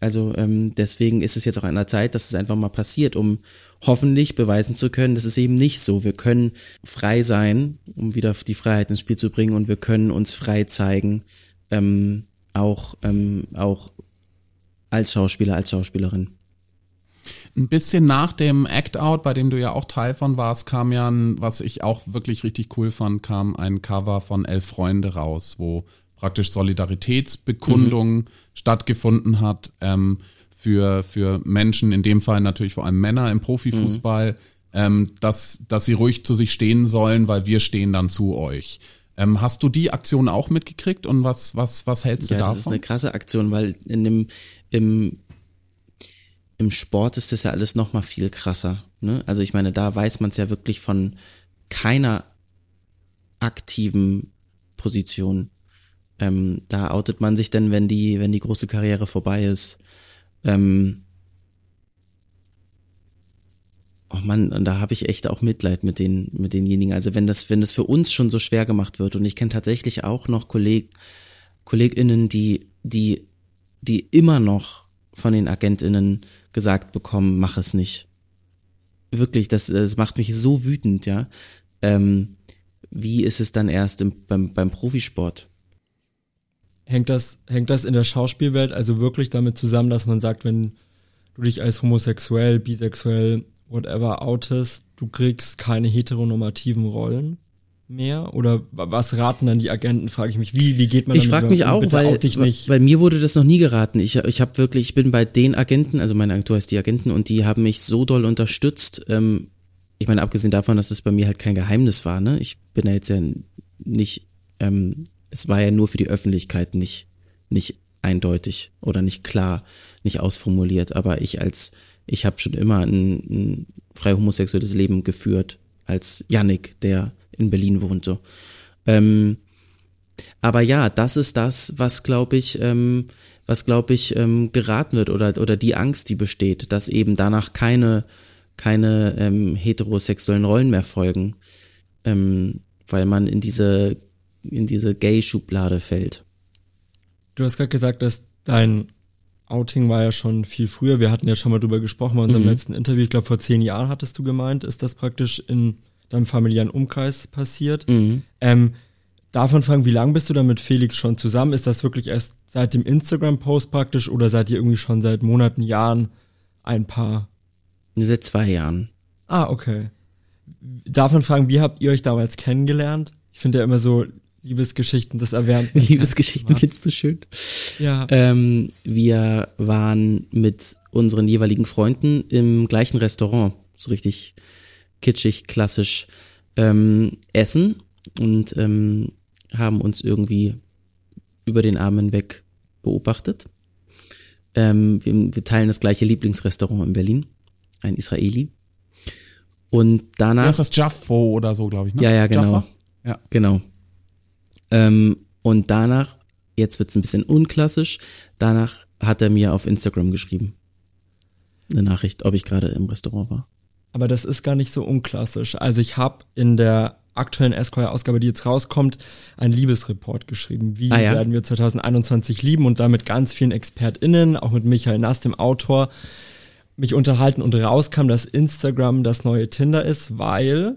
Also ähm, deswegen ist es jetzt auch an der Zeit, dass es einfach mal passiert, um hoffentlich beweisen zu können, das ist eben nicht so. Wir können frei sein, um wieder die Freiheit ins Spiel zu bringen und wir können uns frei zeigen, ähm, auch, ähm, auch als Schauspieler, als Schauspielerin. Ein bisschen nach dem Act Out, bei dem du ja auch Teil von warst, kam ja ein, was ich auch wirklich richtig cool fand, kam ein Cover von Elf Freunde raus, wo praktisch Solidaritätsbekundung mhm. stattgefunden hat ähm, für, für Menschen, in dem Fall natürlich vor allem Männer im Profifußball, mhm. ähm, dass, dass sie ruhig zu sich stehen sollen, weil wir stehen dann zu euch. Ähm, hast du die Aktion auch mitgekriegt und was, was, was hältst du ja, davon? Das ist eine krasse Aktion, weil in dem, im im Sport ist das ja alles noch mal viel krasser. Ne? Also ich meine, da weiß man es ja wirklich von keiner aktiven Position. Ähm, da outet man sich dann, wenn die, wenn die große Karriere vorbei ist. Ähm, oh Mann, und da habe ich echt auch Mitleid mit den, mit denjenigen. Also wenn das, wenn das für uns schon so schwer gemacht wird und ich kenne tatsächlich auch noch Kolleg, KollegInnen, die, die, die immer noch von den AgentInnen gesagt bekommen, mach es nicht. Wirklich, das, das macht mich so wütend, ja. Ähm, wie ist es dann erst im, beim, beim Profisport? Hängt das, hängt das in der Schauspielwelt also wirklich damit zusammen, dass man sagt, wenn du dich als homosexuell, bisexuell, whatever outest, du kriegst keine heteronormativen Rollen mehr? Oder was raten dann die Agenten, frage ich mich. Wie, wie geht man Ich frage mich auch, weil, weil mir wurde das noch nie geraten. Ich, ich habe wirklich, ich bin bei den Agenten, also meine Agentur heißt die Agenten und die haben mich so doll unterstützt. Ähm, ich meine, abgesehen davon, dass es bei mir halt kein Geheimnis war, ne? Ich bin da jetzt ja nicht, ähm, es war ja nur für die Öffentlichkeit nicht, nicht eindeutig oder nicht klar, nicht ausformuliert. Aber ich als, ich habe schon immer ein, ein frei homosexuelles Leben geführt als Yannick, der in Berlin wohnt. So. Ähm, aber ja, das ist das, was glaube ich, ähm, was glaube ich ähm, geraten wird oder oder die Angst, die besteht, dass eben danach keine keine ähm, heterosexuellen Rollen mehr folgen, ähm, weil man in diese in diese Gay-Schublade fällt. Du hast gerade gesagt, dass dein Outing war ja schon viel früher. Wir hatten ja schon mal drüber gesprochen bei unserem mhm. letzten Interview. Ich glaube, vor zehn Jahren hattest du gemeint, ist das praktisch in deinem familiären Umkreis passiert. Mhm. Ähm, davon fragen, wie lange bist du da mit Felix schon zusammen? Ist das wirklich erst seit dem Instagram-Post praktisch oder seid ihr irgendwie schon seit Monaten, Jahren ein Paar? Seit zwei Jahren. Ah, okay. Davon fragen, wie habt ihr euch damals kennengelernt? Ich finde ja immer so Liebesgeschichten, das erwärmt. Liebesgeschichten findest du schön. Ja. Ähm, wir waren mit unseren jeweiligen Freunden im gleichen Restaurant. So richtig kitschig, klassisch ähm, essen und ähm, haben uns irgendwie über den Arm hinweg beobachtet. Ähm, wir, wir, teilen das gleiche Lieblingsrestaurant in Berlin, ein Israeli. Und danach. Das ist das Jaffo oder so, glaube ich, ne? Ja, ja, genau. Jaffa? Ja. Genau. Ähm, und danach, jetzt wird's ein bisschen unklassisch, danach hat er mir auf Instagram geschrieben. Eine Nachricht, ob ich gerade im Restaurant war. Aber das ist gar nicht so unklassisch. Also ich habe in der aktuellen Esquire-Ausgabe, die jetzt rauskommt, einen Liebesreport geschrieben. Wie ah, ja? werden wir 2021 lieben und damit ganz vielen ExpertInnen, auch mit Michael Nass, dem Autor, mich unterhalten und rauskam, dass Instagram das neue Tinder ist, weil,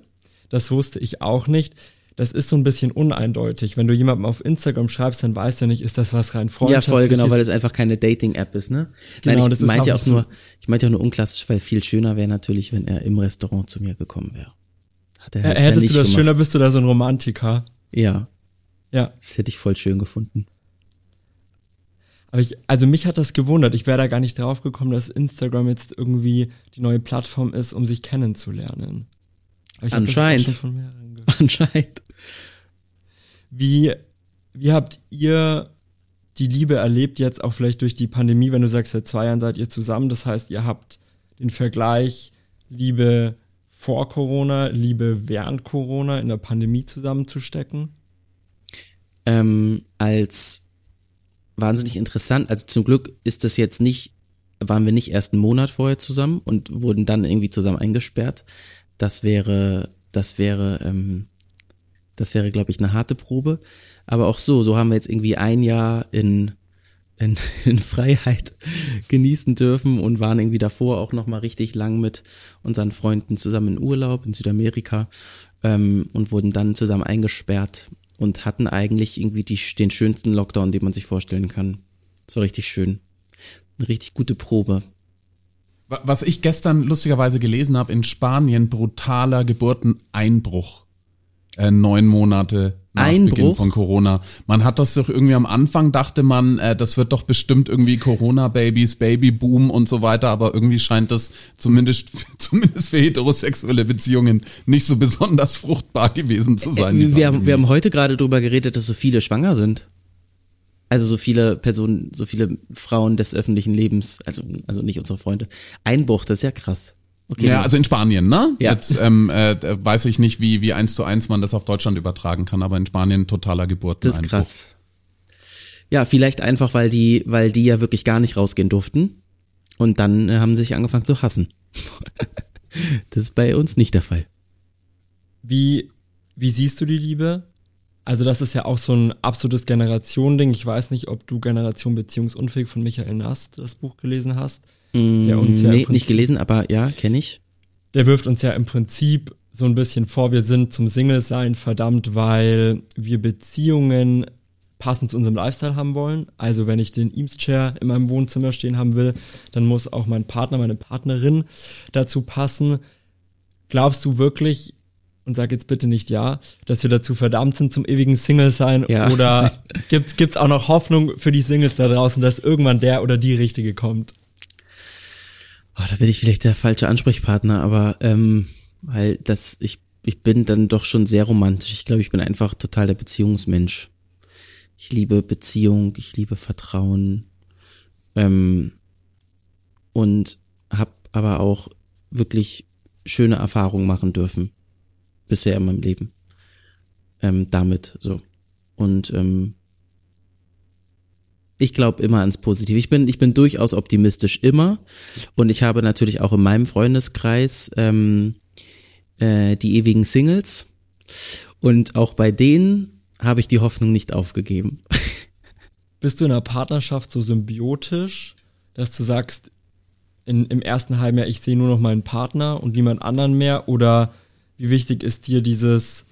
das wusste ich auch nicht, das ist so ein bisschen uneindeutig. Wenn du jemandem auf Instagram schreibst, dann weißt du nicht, ist das was rein freundschaftliches? Ja, voll, genau, weil es einfach keine Dating-App ist, ne? Genau, Nein, ich das meinte ja auch nur, ich meinte ja nur unklassisch, weil viel schöner wäre natürlich, wenn er im Restaurant zu mir gekommen wäre. Hat er halt äh, Hättest ja du das gemacht. schöner, bist du da so ein Romantiker? Ja. Ja. Das hätte ich voll schön gefunden. Aber ich, also mich hat das gewundert. Ich wäre da gar nicht drauf gekommen, dass Instagram jetzt irgendwie die neue Plattform ist, um sich kennenzulernen. Anscheinend. Anscheinend. Wie, wie habt ihr die Liebe erlebt jetzt auch vielleicht durch die Pandemie, wenn du sagst, seit zwei Jahren seid ihr zusammen, das heißt, ihr habt den Vergleich Liebe vor Corona, Liebe während Corona in der Pandemie zusammenzustecken? Ähm, als wahnsinnig interessant, also zum Glück ist das jetzt nicht, waren wir nicht erst einen Monat vorher zusammen und wurden dann irgendwie zusammen eingesperrt. Das wäre, das wäre ähm, das wäre, glaube ich, eine harte Probe. Aber auch so, so haben wir jetzt irgendwie ein Jahr in, in, in Freiheit genießen dürfen und waren irgendwie davor auch nochmal richtig lang mit unseren Freunden zusammen in Urlaub in Südamerika ähm, und wurden dann zusammen eingesperrt und hatten eigentlich irgendwie die, den schönsten Lockdown, den man sich vorstellen kann. So richtig schön. Eine richtig gute Probe. Was ich gestern lustigerweise gelesen habe, in Spanien brutaler Geburteneinbruch äh, neun Monate nach Einbruch? Beginn von Corona. Man hat das doch irgendwie am Anfang dachte man, äh, das wird doch bestimmt irgendwie Corona-Babys, Babyboom und so weiter, aber irgendwie scheint das zumindest, zumindest für heterosexuelle Beziehungen nicht so besonders fruchtbar gewesen zu sein. Äh, wir, haben, wir haben heute gerade drüber geredet, dass so viele schwanger sind. Also so viele Personen, so viele Frauen des öffentlichen Lebens, also, also nicht unsere Freunde. Einbruch, das ist ja krass. Okay. Ja, also in Spanien, ne? Ja. Jetzt ähm, äh, weiß ich nicht, wie, wie eins zu eins man das auf Deutschland übertragen kann, aber in Spanien totaler Geburten. Das ist krass. Ja, vielleicht einfach, weil die, weil die ja wirklich gar nicht rausgehen durften. Und dann äh, haben sie sich angefangen zu hassen. Das ist bei uns nicht der Fall. Wie, wie siehst du die Liebe? Also das ist ja auch so ein absolutes Generationending. Ich weiß nicht, ob du Generation Beziehungsunfähig von Michael Nast das Buch gelesen hast. Der uns ja nee, nicht gelesen, aber ja, kenne ich. Der wirft uns ja im Prinzip so ein bisschen vor, wir sind zum Single-Sein verdammt, weil wir Beziehungen passend zu unserem Lifestyle haben wollen. Also wenn ich den Eames-Chair in meinem Wohnzimmer stehen haben will, dann muss auch mein Partner, meine Partnerin dazu passen. Glaubst du wirklich, und sag jetzt bitte nicht ja, dass wir dazu verdammt sind, zum ewigen Single sein? Ja. Oder gibt's gibt's auch noch Hoffnung für die Singles da draußen, dass irgendwann der oder die Richtige kommt? Oh, da bin ich vielleicht der falsche Ansprechpartner, aber ähm, weil das, ich, ich bin dann doch schon sehr romantisch. Ich glaube, ich bin einfach total der Beziehungsmensch. Ich liebe Beziehung, ich liebe Vertrauen. Ähm, und habe aber auch wirklich schöne Erfahrungen machen dürfen. Bisher in meinem Leben. Ähm, damit so. Und ähm, ich glaube immer ans Positive. Ich bin, ich bin durchaus optimistisch immer. Und ich habe natürlich auch in meinem Freundeskreis ähm, äh, die ewigen Singles. Und auch bei denen habe ich die Hoffnung nicht aufgegeben. Bist du in einer Partnerschaft so symbiotisch, dass du sagst, in, im ersten Halbjahr, ich sehe nur noch meinen Partner und niemand anderen mehr? Oder wie wichtig ist dir dieses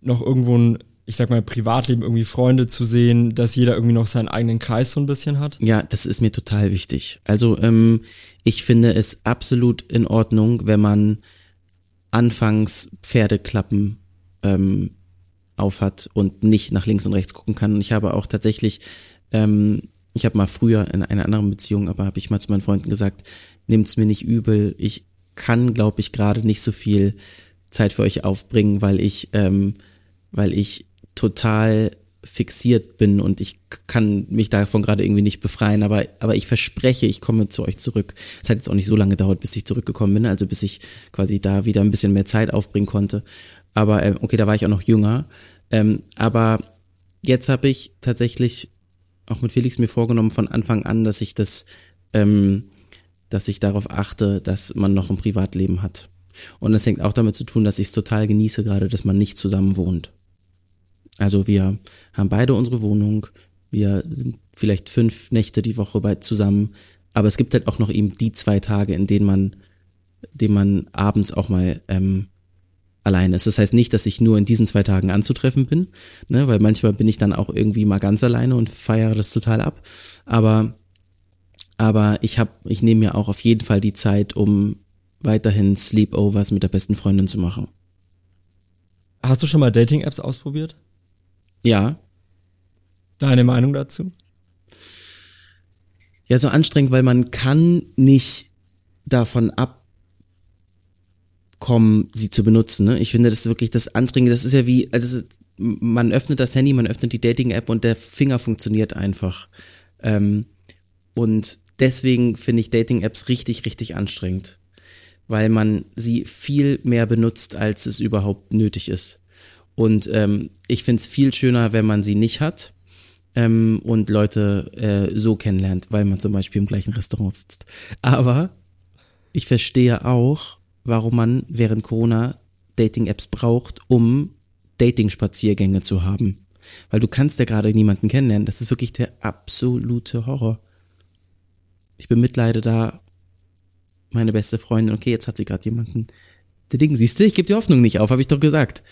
noch irgendwo ein ich sag mal, Privatleben irgendwie Freunde zu sehen, dass jeder irgendwie noch seinen eigenen Kreis so ein bisschen hat? Ja, das ist mir total wichtig. Also ähm, ich finde es absolut in Ordnung, wenn man anfangs Pferdeklappen ähm, aufhat und nicht nach links und rechts gucken kann. Und ich habe auch tatsächlich, ähm, ich habe mal früher in einer anderen Beziehung, aber habe ich mal zu meinen Freunden gesagt, nehmt's mir nicht übel. Ich kann, glaube ich, gerade nicht so viel Zeit für euch aufbringen, weil ich, ähm, weil ich total fixiert bin und ich kann mich davon gerade irgendwie nicht befreien, aber, aber ich verspreche, ich komme zu euch zurück. Es hat jetzt auch nicht so lange gedauert, bis ich zurückgekommen bin, also bis ich quasi da wieder ein bisschen mehr Zeit aufbringen konnte. Aber äh, okay, da war ich auch noch jünger. Ähm, aber jetzt habe ich tatsächlich auch mit Felix mir vorgenommen von Anfang an, dass ich das, ähm, dass ich darauf achte, dass man noch ein Privatleben hat. Und das hängt auch damit zu tun, dass ich es total genieße gerade, dass man nicht zusammen wohnt. Also wir haben beide unsere Wohnung, wir sind vielleicht fünf Nächte die Woche bei zusammen, aber es gibt halt auch noch eben die zwei Tage, in denen man, denen man abends auch mal ähm, alleine ist. Das heißt nicht, dass ich nur in diesen zwei Tagen anzutreffen bin, ne, weil manchmal bin ich dann auch irgendwie mal ganz alleine und feiere das total ab. Aber, aber ich habe, ich nehme mir auch auf jeden Fall die Zeit, um weiterhin Sleepovers mit der besten Freundin zu machen. Hast du schon mal Dating-Apps ausprobiert? Ja. Deine Meinung dazu? Ja, so anstrengend, weil man kann nicht davon abkommen, sie zu benutzen. Ne? Ich finde, das ist wirklich das Anstrengende. Das ist ja wie, also man öffnet das Handy, man öffnet die Dating-App und der Finger funktioniert einfach. Ähm, und deswegen finde ich Dating-Apps richtig, richtig anstrengend, weil man sie viel mehr benutzt, als es überhaupt nötig ist. Und ähm, ich finde es viel schöner, wenn man sie nicht hat ähm, und Leute äh, so kennenlernt, weil man zum Beispiel im gleichen Restaurant sitzt. Aber ich verstehe auch, warum man während Corona Dating-Apps braucht, um Dating-Spaziergänge zu haben. Weil du kannst ja gerade niemanden kennenlernen. Das ist wirklich der absolute Horror. Ich bemitleide da meine beste Freundin. Okay, jetzt hat sie gerade jemanden. Der Ding, siehst du, ich gebe die Hoffnung nicht auf, habe ich doch gesagt.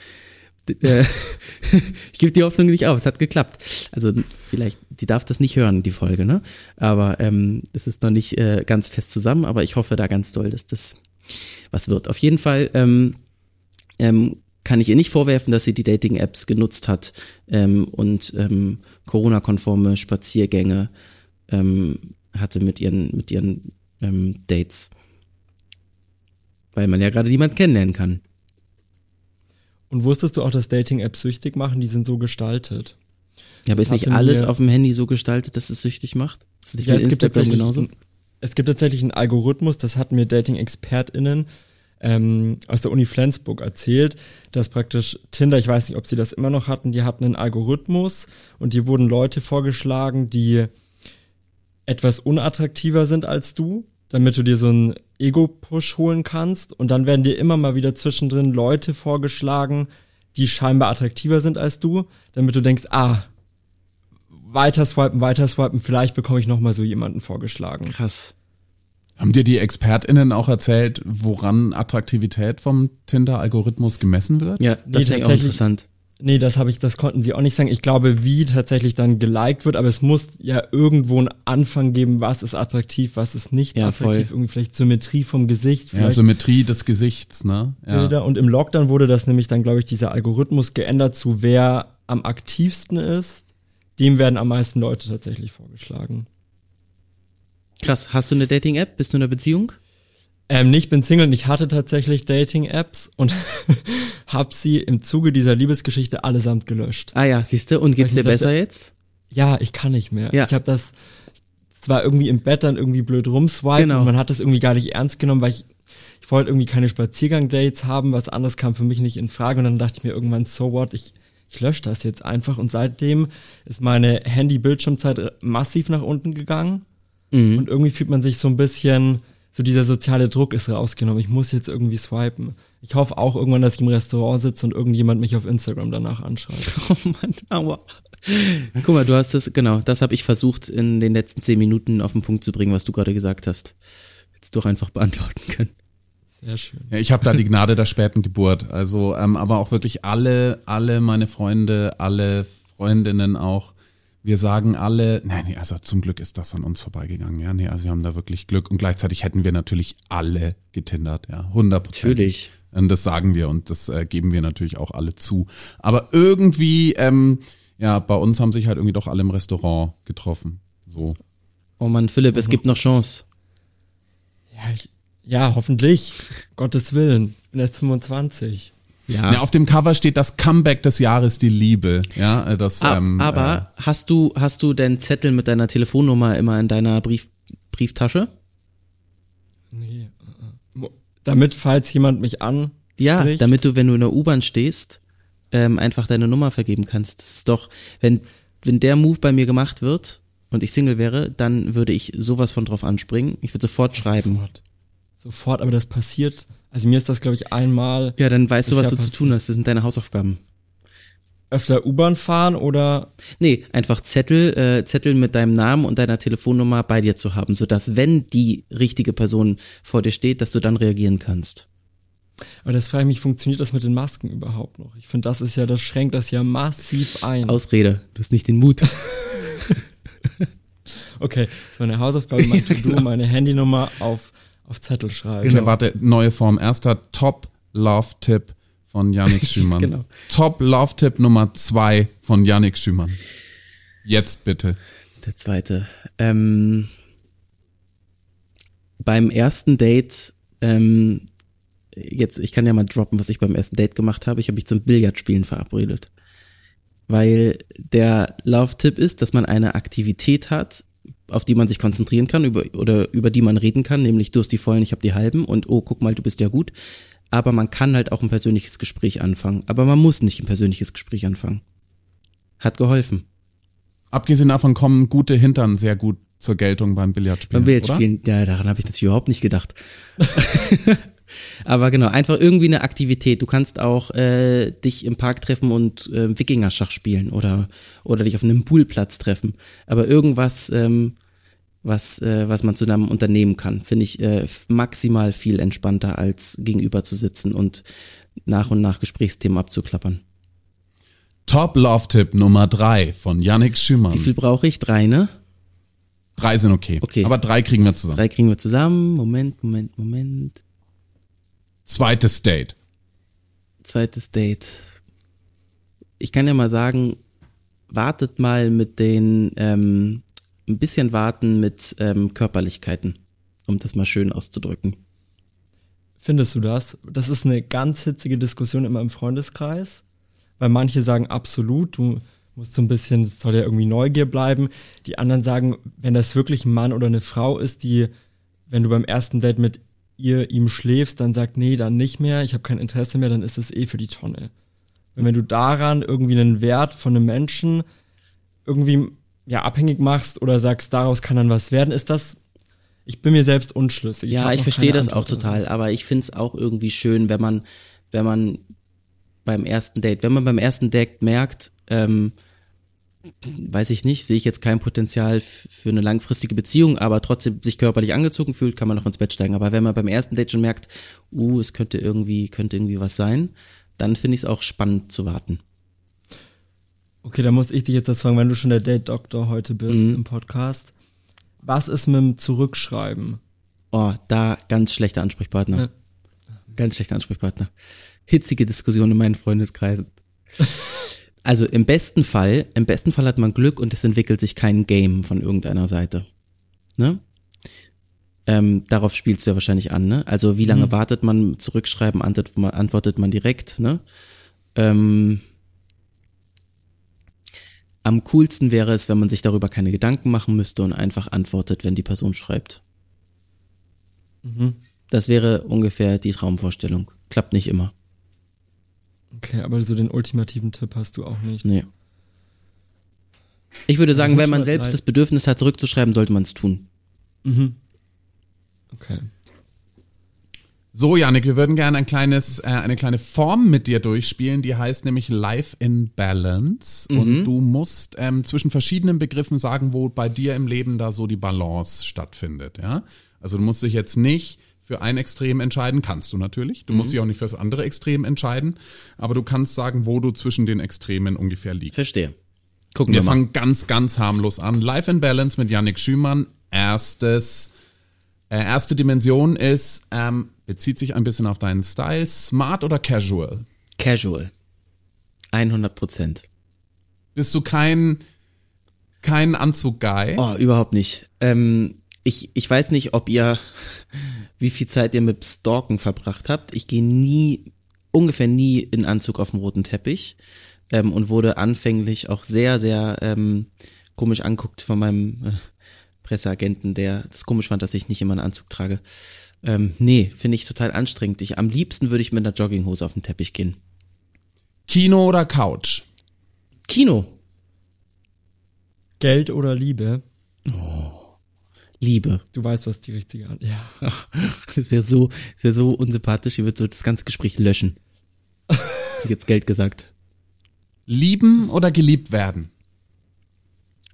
Äh, ich gebe die Hoffnung nicht auf, es hat geklappt. Also vielleicht, die darf das nicht hören, die Folge, ne? Aber ähm, es ist noch nicht äh, ganz fest zusammen, aber ich hoffe da ganz doll, dass das was wird. Auf jeden Fall ähm, ähm, kann ich ihr nicht vorwerfen, dass sie die Dating-Apps genutzt hat ähm, und ähm, Corona-konforme Spaziergänge ähm, hatte mit ihren, mit ihren ähm, Dates. Weil man ja gerade niemand kennenlernen kann. Und wusstest du auch, dass Dating-Apps süchtig machen? Die sind so gestaltet. Ja, aber das ist nicht alles auf dem Handy so gestaltet, dass es süchtig macht? Das ist nicht ja, es Instagram gibt genauso? Es gibt tatsächlich einen Algorithmus, das hatten mir Dating-ExpertInnen ähm, aus der Uni Flensburg erzählt, dass praktisch Tinder, ich weiß nicht, ob sie das immer noch hatten, die hatten einen Algorithmus und die wurden Leute vorgeschlagen, die etwas unattraktiver sind als du, damit du dir so ein Ego-Push holen kannst und dann werden dir immer mal wieder zwischendrin Leute vorgeschlagen, die scheinbar attraktiver sind als du, damit du denkst, ah, weiter swipen, weiter swipen, vielleicht bekomme ich nochmal so jemanden vorgeschlagen. Krass. Haben dir die ExpertInnen auch erzählt, woran Attraktivität vom Tinder-Algorithmus gemessen wird? Ja, Nee, das ist auch tatsächlich- interessant. Nee, das habe ich, das konnten sie auch nicht sagen. Ich glaube, wie tatsächlich dann geliked wird, aber es muss ja irgendwo einen Anfang geben, was ist attraktiv, was ist nicht Ja, attraktiv. voll. Irgendwie vielleicht Symmetrie vom Gesicht, Ja, Symmetrie des Gesichts, ne? Ja. Bilder. Und im Lockdown wurde das nämlich dann, glaube ich, dieser Algorithmus geändert zu wer am aktivsten ist. Dem werden am meisten Leute tatsächlich vorgeschlagen. Krass. Hast du eine Dating-App? Bist du in einer Beziehung? Ähm, nicht bin Single und ich hatte tatsächlich Dating-Apps und hab sie im Zuge dieser Liebesgeschichte allesamt gelöscht. Ah ja, siehst du. Und geht's dir besser der- jetzt? Ja, ich kann nicht mehr. Ja. Ich habe das zwar irgendwie im Bett dann irgendwie blöd rumswipen Genau. und man hat das irgendwie gar nicht ernst genommen, weil ich ich wollte irgendwie keine Spaziergang-Dates haben, was anderes kam für mich nicht in Frage und dann dachte ich mir irgendwann, so what, ich, ich lösche das jetzt einfach und seitdem ist meine Handy-Bildschirmzeit massiv nach unten gegangen Mhm. und irgendwie fühlt man sich so ein bisschen, so dieser soziale Druck ist rausgenommen, ich muss jetzt irgendwie swipen. Ich hoffe auch irgendwann, dass ich im Restaurant sitze und irgendjemand mich auf Instagram danach anschreibt. Oh Mann, aua. Guck mal, du hast das, genau, das habe ich versucht in den letzten zehn Minuten auf den Punkt zu bringen, was du gerade gesagt hast. Jetzt doch einfach beantworten können. Sehr schön. Ja, ich habe da die Gnade der späten Geburt. Also, ähm, aber auch wirklich alle, alle meine Freunde, alle Freundinnen auch. Wir sagen alle, nein, nee, also zum Glück ist das an uns vorbeigegangen. Ja, nee, also wir haben da wirklich Glück und gleichzeitig hätten wir natürlich alle getindert, ja, 100 Prozent. Natürlich. Und das sagen wir und das äh, geben wir natürlich auch alle zu. Aber irgendwie, ähm, ja, bei uns haben sich halt irgendwie doch alle im Restaurant getroffen. So. Oh Mann, Philipp, es gibt noch Chance. Ja, ich, ja, hoffentlich. Gottes Willen. Bin erst 25. Ja. Ja, auf dem Cover steht das Comeback des Jahres, die Liebe. Ja, äh, das. A- ähm, aber hast du, hast du den Zettel mit deiner Telefonnummer immer in deiner Brief, Brieftasche? Nee. äh, äh. Damit, falls jemand mich an. Ja, damit du, wenn du in der U-Bahn stehst, ähm, einfach deine Nummer vergeben kannst. Das ist doch, wenn, wenn der Move bei mir gemacht wird und ich Single wäre, dann würde ich sowas von drauf anspringen. Ich würde sofort schreiben. Sofort. Sofort, aber das passiert. Also mir ist das, glaube ich, einmal Ja, dann weißt du, was ja du zu passiert. tun hast. Das sind deine Hausaufgaben. öfter U-Bahn fahren oder Nee, einfach Zettel, äh, Zettel mit deinem Namen und deiner Telefonnummer bei dir zu haben, sodass, wenn die richtige Person vor dir steht, dass du dann reagieren kannst. aber das frage ich mich, funktioniert das mit den Masken überhaupt noch? Ich finde, das ist ja, das schränkt das ja massiv ein. Ausrede, du hast nicht den Mut. Okay, das war eine Hausaufgabe, mein To-Do, meine Handynummer auf, auf Zettel schreiben. Okay, warte, neue Form. Erster Top-Love-Tipp von Yannick Schümann. Genau. Top-Love-Tipp Nummer zwei von Yannick Schümann. Jetzt bitte. Der zweite. Ähm, beim ersten Date, ähm, jetzt, ich kann ja mal droppen, was ich beim ersten Date gemacht habe. Ich habe mich zum Billardspielen verabredet. Weil der Love-Tipp ist, dass man eine Aktivität hat, auf die man sich konzentrieren kann über, oder über die man reden kann, nämlich du hast die vollen, ich habe die halben und oh, guck mal, du bist ja gut. Aber man kann halt auch ein persönliches Gespräch anfangen. Aber man muss nicht ein persönliches Gespräch anfangen. Hat geholfen. Abgesehen davon kommen gute Hintern sehr gut zur Geltung beim Billardspielen. Beim Billardspielen, ja, daran habe ich natürlich überhaupt nicht gedacht. Aber genau, einfach irgendwie eine Aktivität. Du kannst auch äh, dich im Park treffen und äh, Wikingerschach spielen oder, oder dich auf einem Poolplatz treffen. Aber irgendwas, ähm, was, äh, was man zu einem unternehmen kann, finde ich äh, maximal viel entspannter, als gegenüber zu sitzen und nach und nach Gesprächsthemen abzuklappern. Top-Love-Tipp Nummer drei von Yannick Schümann. Wie viel brauche ich? Drei, ne? Drei sind okay. Okay. Aber drei kriegen wir zusammen. Drei kriegen wir zusammen. Moment, Moment, Moment. Zweites Date. Zweites Date. Ich kann ja mal sagen, wartet mal mit den, ähm, ein bisschen warten mit ähm, Körperlichkeiten, um das mal schön auszudrücken. Findest du das? Das ist eine ganz hitzige Diskussion in meinem Freundeskreis, weil manche sagen absolut, du musst so ein bisschen, es soll ja irgendwie Neugier bleiben. Die anderen sagen, wenn das wirklich ein Mann oder eine Frau ist, die, wenn du beim ersten Date mit ihr, ihm schläfst, dann sagt, nee, dann nicht mehr, ich habe kein Interesse mehr, dann ist es eh für die Tonne. Und wenn du daran irgendwie einen Wert von einem Menschen irgendwie ja abhängig machst oder sagst, daraus kann dann was werden, ist das Ich bin mir selbst unschlüssig. Ja, ich, ich verstehe das Antwort auch total, darauf. aber ich find's auch irgendwie schön, wenn man, wenn man beim ersten Date, wenn man beim ersten Date merkt, ähm, weiß ich nicht, sehe ich jetzt kein Potenzial für eine langfristige Beziehung, aber trotzdem sich körperlich angezogen fühlt, kann man noch ins Bett steigen. Aber wenn man beim ersten Date schon merkt, uh, es könnte irgendwie, könnte irgendwie was sein, dann finde ich es auch spannend zu warten. Okay, da muss ich dich jetzt das fragen, wenn du schon der Date-Doktor heute bist mhm. im Podcast. Was ist mit dem Zurückschreiben? Oh, da ganz schlechter Ansprechpartner. Ja. Ganz schlechter Ansprechpartner. Hitzige Diskussion in meinen Freundeskreisen. Also im besten Fall, im besten Fall hat man Glück und es entwickelt sich kein Game von irgendeiner Seite. Ne? Ähm, darauf spielst du ja wahrscheinlich an, ne? Also wie lange mhm. wartet man zurückschreiben, antwortet man, direkt, ne? Ähm, am coolsten wäre es, wenn man sich darüber keine Gedanken machen müsste und einfach antwortet, wenn die Person schreibt. Mhm. Das wäre ungefähr die Traumvorstellung. Klappt nicht immer. Okay, aber so den ultimativen Tipp hast du auch nicht. Nee. Ich würde sagen, wenn man selbst das Bedürfnis hat, zurückzuschreiben, sollte man es tun. Mhm. Okay. So, Janik, wir würden gerne ein kleines, äh, eine kleine Form mit dir durchspielen, die heißt nämlich Life in Balance. Mhm. Und du musst ähm, zwischen verschiedenen Begriffen sagen, wo bei dir im Leben da so die Balance stattfindet, ja? Also du musst dich jetzt nicht für ein Extrem entscheiden, kannst du natürlich. Du mhm. musst dich auch nicht für das andere Extrem entscheiden, aber du kannst sagen, wo du zwischen den Extremen ungefähr liegst. Verstehe. Gucken wir, wir fangen ganz, ganz harmlos an. Life in Balance mit Yannick Schümann. Erstes, äh, erste Dimension ist, ähm, bezieht sich ein bisschen auf deinen Style. Smart oder casual? Casual. 100 Prozent. Bist du kein, kein Anzug-Guy? Oh, überhaupt nicht. Ähm, ich, ich weiß nicht, ob ihr, wie viel Zeit ihr mit Stalken verbracht habt. Ich gehe nie, ungefähr nie in Anzug auf dem roten Teppich ähm, und wurde anfänglich auch sehr, sehr ähm, komisch anguckt von meinem äh, Presseagenten, der das komisch fand, dass ich nicht immer einen Anzug trage. Ähm, nee, finde ich total anstrengend. Ich, am liebsten würde ich mit einer Jogginghose auf den Teppich gehen. Kino oder Couch? Kino. Geld oder Liebe? Oh. Liebe. Du weißt, was die richtige Antwort Ja. Das wäre so, das wäre so unsympathisch. Ich würde so das ganze Gespräch löschen. Ich jetzt Geld gesagt. Lieben oder geliebt werden?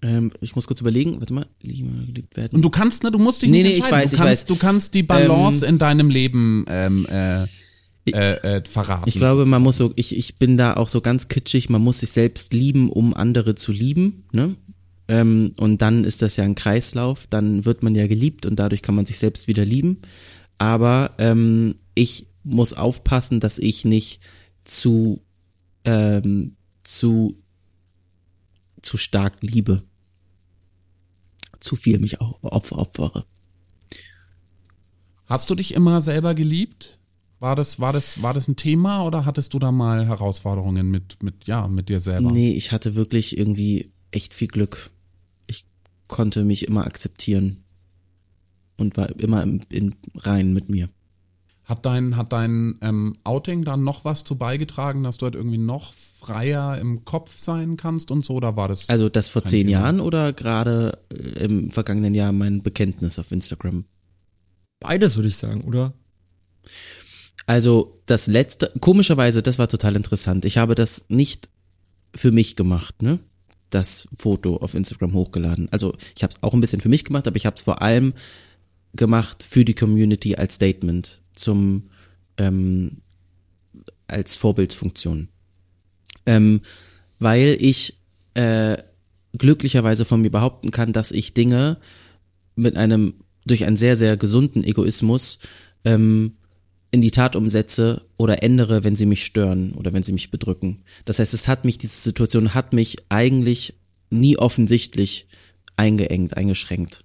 Ähm, ich muss kurz überlegen. Warte mal. Lieben oder geliebt werden. Und du kannst, ne, du musst dich nee, nicht nee, entscheiden. Ich weiß, du kannst, ich weiß. Du kannst die Balance ähm, in deinem Leben ähm, äh, äh, äh, verraten. Ich glaube, sozusagen. man muss so, ich, ich bin da auch so ganz kitschig, man muss sich selbst lieben, um andere zu lieben, ne? Ähm, und dann ist das ja ein Kreislauf, dann wird man ja geliebt und dadurch kann man sich selbst wieder lieben. Aber ähm, ich muss aufpassen, dass ich nicht zu, ähm, zu, zu stark liebe. Zu viel mich auch opfere. Hast du dich immer selber geliebt? War das, war das, war das ein Thema oder hattest du da mal Herausforderungen mit, mit, ja, mit dir selber? Nee, ich hatte wirklich irgendwie echt viel Glück. Konnte mich immer akzeptieren und war immer im, in rein mit mir. Hat dein, hat dein ähm, Outing dann noch was zu beigetragen, dass du halt irgendwie noch freier im Kopf sein kannst und so, oder war das? Also das vor zehn Thema? Jahren oder gerade äh, im vergangenen Jahr mein Bekenntnis auf Instagram? Beides würde ich sagen, oder? Also das letzte, komischerweise, das war total interessant. Ich habe das nicht für mich gemacht, ne? Das Foto auf Instagram hochgeladen. Also ich habe es auch ein bisschen für mich gemacht, aber ich habe es vor allem gemacht für die Community als Statement zum ähm, als Vorbildsfunktion, ähm, weil ich äh, glücklicherweise von mir behaupten kann, dass ich Dinge mit einem durch einen sehr sehr gesunden Egoismus ähm, in die Tat umsetze oder ändere, wenn sie mich stören oder wenn sie mich bedrücken. Das heißt, es hat mich, diese Situation hat mich eigentlich nie offensichtlich eingeengt, eingeschränkt.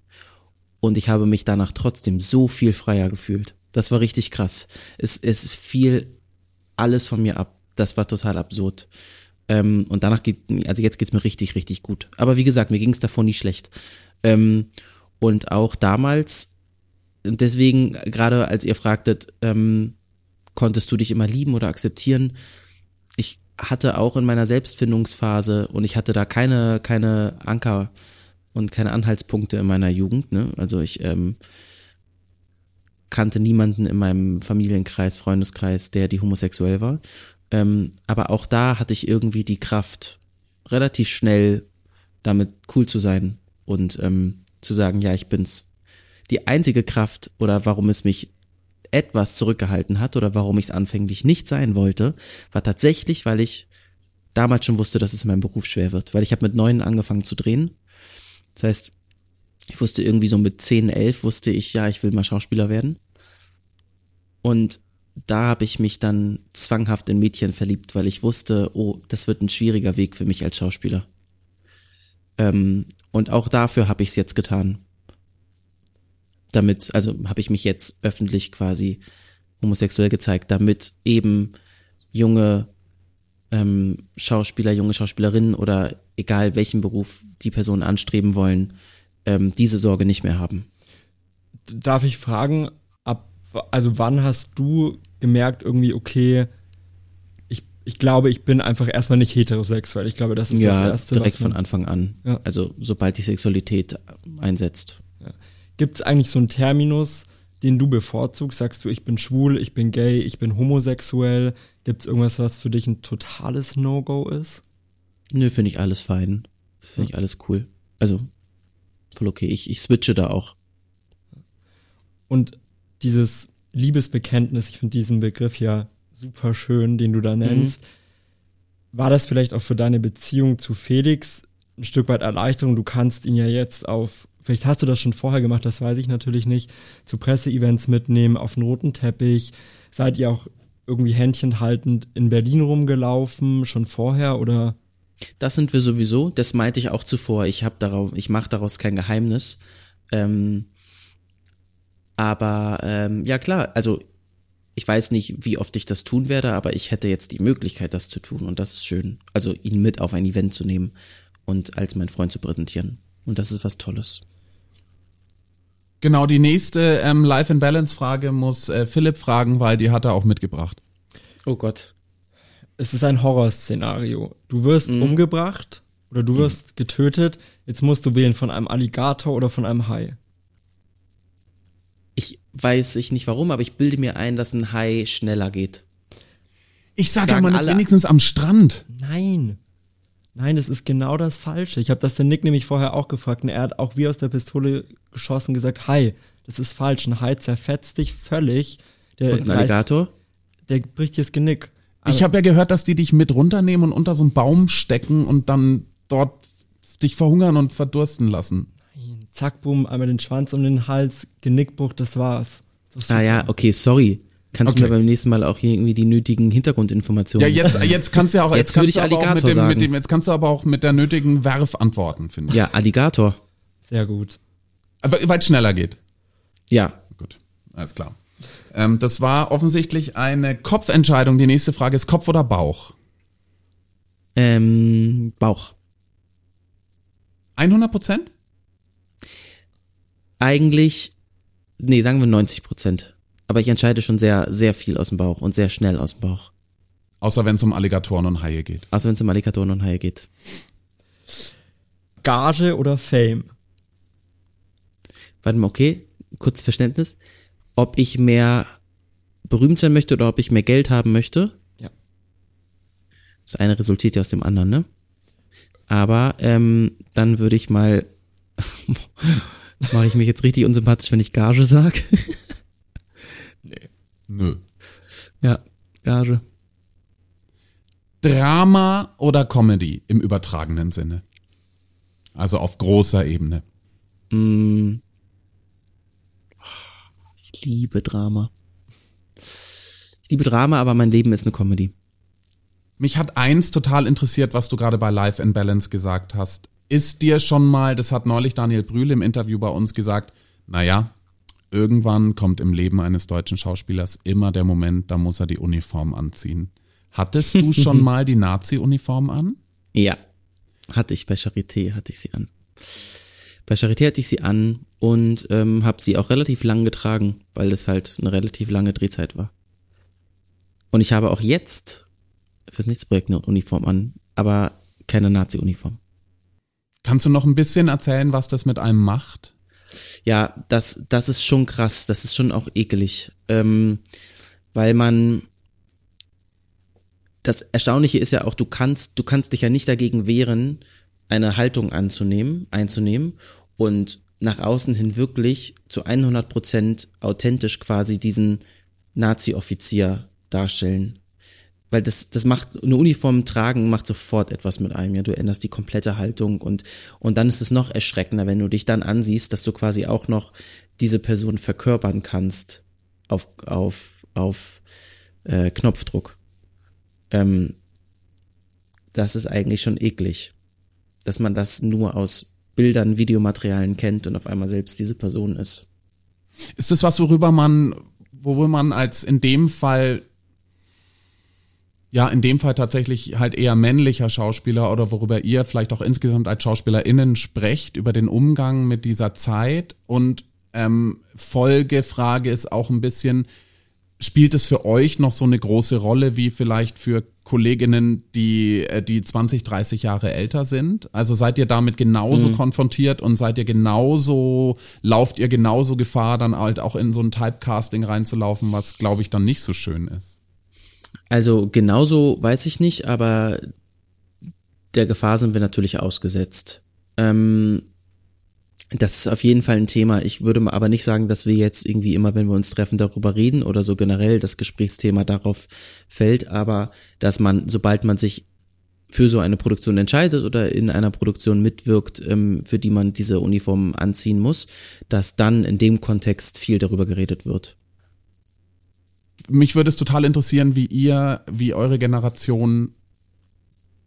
Und ich habe mich danach trotzdem so viel freier gefühlt. Das war richtig krass. Es, es fiel alles von mir ab. Das war total absurd. Ähm, und danach geht, also jetzt geht's mir richtig, richtig gut. Aber wie gesagt, mir ging's davor nie schlecht. Ähm, und auch damals und deswegen, gerade als ihr fragtet, ähm, konntest du dich immer lieben oder akzeptieren? Ich hatte auch in meiner Selbstfindungsphase und ich hatte da keine, keine Anker und keine Anhaltspunkte in meiner Jugend. Ne? Also ich ähm, kannte niemanden in meinem Familienkreis, Freundeskreis, der die homosexuell war. Ähm, aber auch da hatte ich irgendwie die Kraft, relativ schnell damit cool zu sein und ähm, zu sagen, ja, ich bin's. Die einzige Kraft oder warum es mich etwas zurückgehalten hat oder warum ich es anfänglich nicht sein wollte, war tatsächlich, weil ich damals schon wusste, dass es in meinem Beruf schwer wird, weil ich habe mit neun angefangen zu drehen. Das heißt, ich wusste irgendwie so mit zehn, elf wusste ich, ja, ich will mal Schauspieler werden. Und da habe ich mich dann zwanghaft in Mädchen verliebt, weil ich wusste, oh, das wird ein schwieriger Weg für mich als Schauspieler. Ähm, und auch dafür habe ich es jetzt getan. Damit, also habe ich mich jetzt öffentlich quasi homosexuell gezeigt, damit eben junge ähm, Schauspieler, junge Schauspielerinnen oder egal welchen Beruf die Personen anstreben wollen, ähm, diese Sorge nicht mehr haben. Darf ich fragen, ab, also wann hast du gemerkt, irgendwie, okay, ich, ich glaube, ich bin einfach erstmal nicht heterosexuell. Ich glaube, das ist ja, das Erste. direkt von Anfang an. Ja. Also sobald die Sexualität einsetzt. Gibt es eigentlich so einen Terminus, den du bevorzugst? Sagst du, ich bin schwul, ich bin gay, ich bin homosexuell? Gibt es irgendwas, was für dich ein totales No-Go ist? Nö, finde ich alles fein. Das finde ja. ich alles cool. Also, voll okay. Ich, ich switche da auch. Und dieses Liebesbekenntnis, ich finde diesen Begriff ja super schön, den du da nennst. Mhm. War das vielleicht auch für deine Beziehung zu Felix ein Stück weit Erleichterung? Du kannst ihn ja jetzt auf, vielleicht hast du das schon vorher gemacht, das weiß ich natürlich nicht, zu Presseevents mitnehmen, auf roten Teppich. Seid ihr auch irgendwie Händchen haltend in Berlin rumgelaufen, schon vorher oder? Das sind wir sowieso. Das meinte ich auch zuvor. Ich habe darauf, ich mache daraus kein Geheimnis. Ähm, aber ähm, ja klar, also ich weiß nicht, wie oft ich das tun werde, aber ich hätte jetzt die Möglichkeit, das zu tun und das ist schön. Also ihn mit auf ein Event zu nehmen und als mein Freund zu präsentieren. Und das ist was Tolles. Genau, die nächste ähm, Life and Balance Frage muss äh, Philipp fragen, weil die hat er auch mitgebracht. Oh Gott. Es ist ein Horrorszenario. Du wirst mhm. umgebracht oder du wirst mhm. getötet. Jetzt musst du wählen von einem Alligator oder von einem Hai ich weiß ich nicht warum, aber ich bilde mir ein, dass ein Hai schneller geht. Ich sage ja, man ist wenigstens am Strand. Nein. Nein, das ist genau das Falsche. Ich habe das den Nick nämlich vorher auch gefragt und er hat auch wie aus der Pistole geschossen gesagt, Hai, das ist falsch. Ein Hai zerfetzt dich völlig. Der und ein Alligator? Reißt, der bricht dir das Genick. Aber ich habe ja gehört, dass die dich mit runternehmen und unter so einen Baum stecken und dann dort dich verhungern und verdursten lassen zack, boom, einmal den Schwanz um den Hals, Genickbruch, das war's. Das ah ja, okay, sorry. Kannst okay. du mir beim nächsten Mal auch hier irgendwie die nötigen Hintergrundinformationen? Ja, jetzt, jetzt kannst du ja auch, jetzt, jetzt würde ich Alligator mit dem, sagen. Mit dem, jetzt kannst du aber auch mit der nötigen Werf antworten, finde ich. Ja, Alligator. Sehr gut. Weil es schneller geht. Ja. Gut, alles klar. Ähm, das war offensichtlich eine Kopfentscheidung. Die nächste Frage ist Kopf oder Bauch? Ähm, Bauch. 100 Prozent? eigentlich, nee, sagen wir 90 Prozent. Aber ich entscheide schon sehr, sehr viel aus dem Bauch und sehr schnell aus dem Bauch. Außer wenn es um Alligatoren und Haie geht. Außer wenn es um Alligatoren und Haie geht. Gage oder Fame? Warte mal, okay, kurz Verständnis. Ob ich mehr berühmt sein möchte oder ob ich mehr Geld haben möchte? Ja. Das eine resultiert ja aus dem anderen, ne? Aber ähm, dann würde ich mal Mache ich mich jetzt richtig unsympathisch, wenn ich Gage sage? Nö. Ja, Gage. Drama oder Comedy im übertragenen Sinne? Also auf großer Ebene. Mm. Ich liebe Drama. Ich liebe Drama, aber mein Leben ist eine Comedy. Mich hat eins total interessiert, was du gerade bei Life in Balance gesagt hast. Ist dir schon mal, das hat neulich Daniel Brühl im Interview bei uns gesagt, naja, irgendwann kommt im Leben eines deutschen Schauspielers immer der Moment, da muss er die Uniform anziehen. Hattest du schon mal die Nazi-Uniform an? Ja, hatte ich bei Charité, hatte ich sie an. Bei Charité hatte ich sie an und ähm, habe sie auch relativ lang getragen, weil das halt eine relativ lange Drehzeit war. Und ich habe auch jetzt fürs Nichtsprojekt eine Uniform an, aber keine Nazi-Uniform. Kannst du noch ein bisschen erzählen, was das mit einem macht? Ja, das, das ist schon krass, das ist schon auch ekelig. Ähm, weil man, das Erstaunliche ist ja auch, du kannst, du kannst dich ja nicht dagegen wehren, eine Haltung anzunehmen, einzunehmen und nach außen hin wirklich zu 100 Prozent authentisch quasi diesen Nazi-Offizier darstellen. Weil das, das macht, eine Uniform tragen macht sofort etwas mit einem, ja, du änderst die komplette Haltung und, und dann ist es noch erschreckender, wenn du dich dann ansiehst, dass du quasi auch noch diese Person verkörpern kannst auf, auf, auf äh, Knopfdruck. Ähm, das ist eigentlich schon eklig, dass man das nur aus Bildern, Videomaterialien kennt und auf einmal selbst diese Person ist. Ist das was, worüber man, worüber man als in dem Fall ja, in dem Fall tatsächlich halt eher männlicher Schauspieler oder worüber ihr vielleicht auch insgesamt als SchauspielerInnen sprecht, über den Umgang mit dieser Zeit. Und ähm, Folgefrage ist auch ein bisschen, spielt es für euch noch so eine große Rolle wie vielleicht für Kolleginnen, die, äh, die 20, 30 Jahre älter sind? Also seid ihr damit genauso mhm. konfrontiert und seid ihr genauso, lauft ihr genauso Gefahr, dann halt auch in so ein Typecasting reinzulaufen, was glaube ich dann nicht so schön ist? Also genauso weiß ich nicht, aber der Gefahr sind wir natürlich ausgesetzt. Ähm, das ist auf jeden Fall ein Thema. Ich würde aber nicht sagen, dass wir jetzt irgendwie immer, wenn wir uns treffen, darüber reden oder so generell das Gesprächsthema darauf fällt, aber dass man, sobald man sich für so eine Produktion entscheidet oder in einer Produktion mitwirkt, ähm, für die man diese Uniform anziehen muss, dass dann in dem Kontext viel darüber geredet wird mich würde es total interessieren, wie ihr, wie eure Generation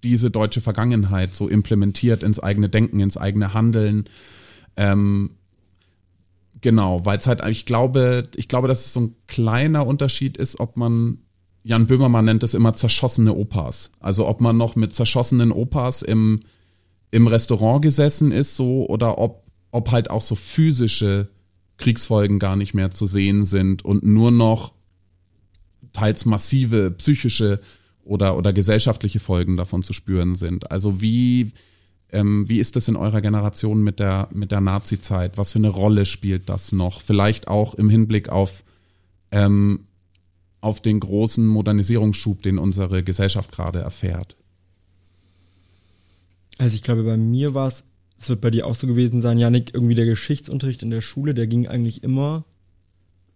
diese deutsche Vergangenheit so implementiert ins eigene Denken, ins eigene Handeln. Ähm, genau, weil es halt, ich glaube, ich glaube, dass es so ein kleiner Unterschied ist, ob man, Jan Böhmermann nennt es immer zerschossene Opas. Also ob man noch mit zerschossenen Opas im, im Restaurant gesessen ist, so, oder ob, ob halt auch so physische Kriegsfolgen gar nicht mehr zu sehen sind und nur noch teils massive psychische oder, oder gesellschaftliche Folgen davon zu spüren sind. Also wie, ähm, wie ist das in eurer Generation mit der, mit der Nazi-Zeit? Was für eine Rolle spielt das noch? Vielleicht auch im Hinblick auf, ähm, auf den großen Modernisierungsschub, den unsere Gesellschaft gerade erfährt. Also ich glaube, bei mir war es, es wird bei dir auch so gewesen sein, Janik, irgendwie der Geschichtsunterricht in der Schule, der ging eigentlich immer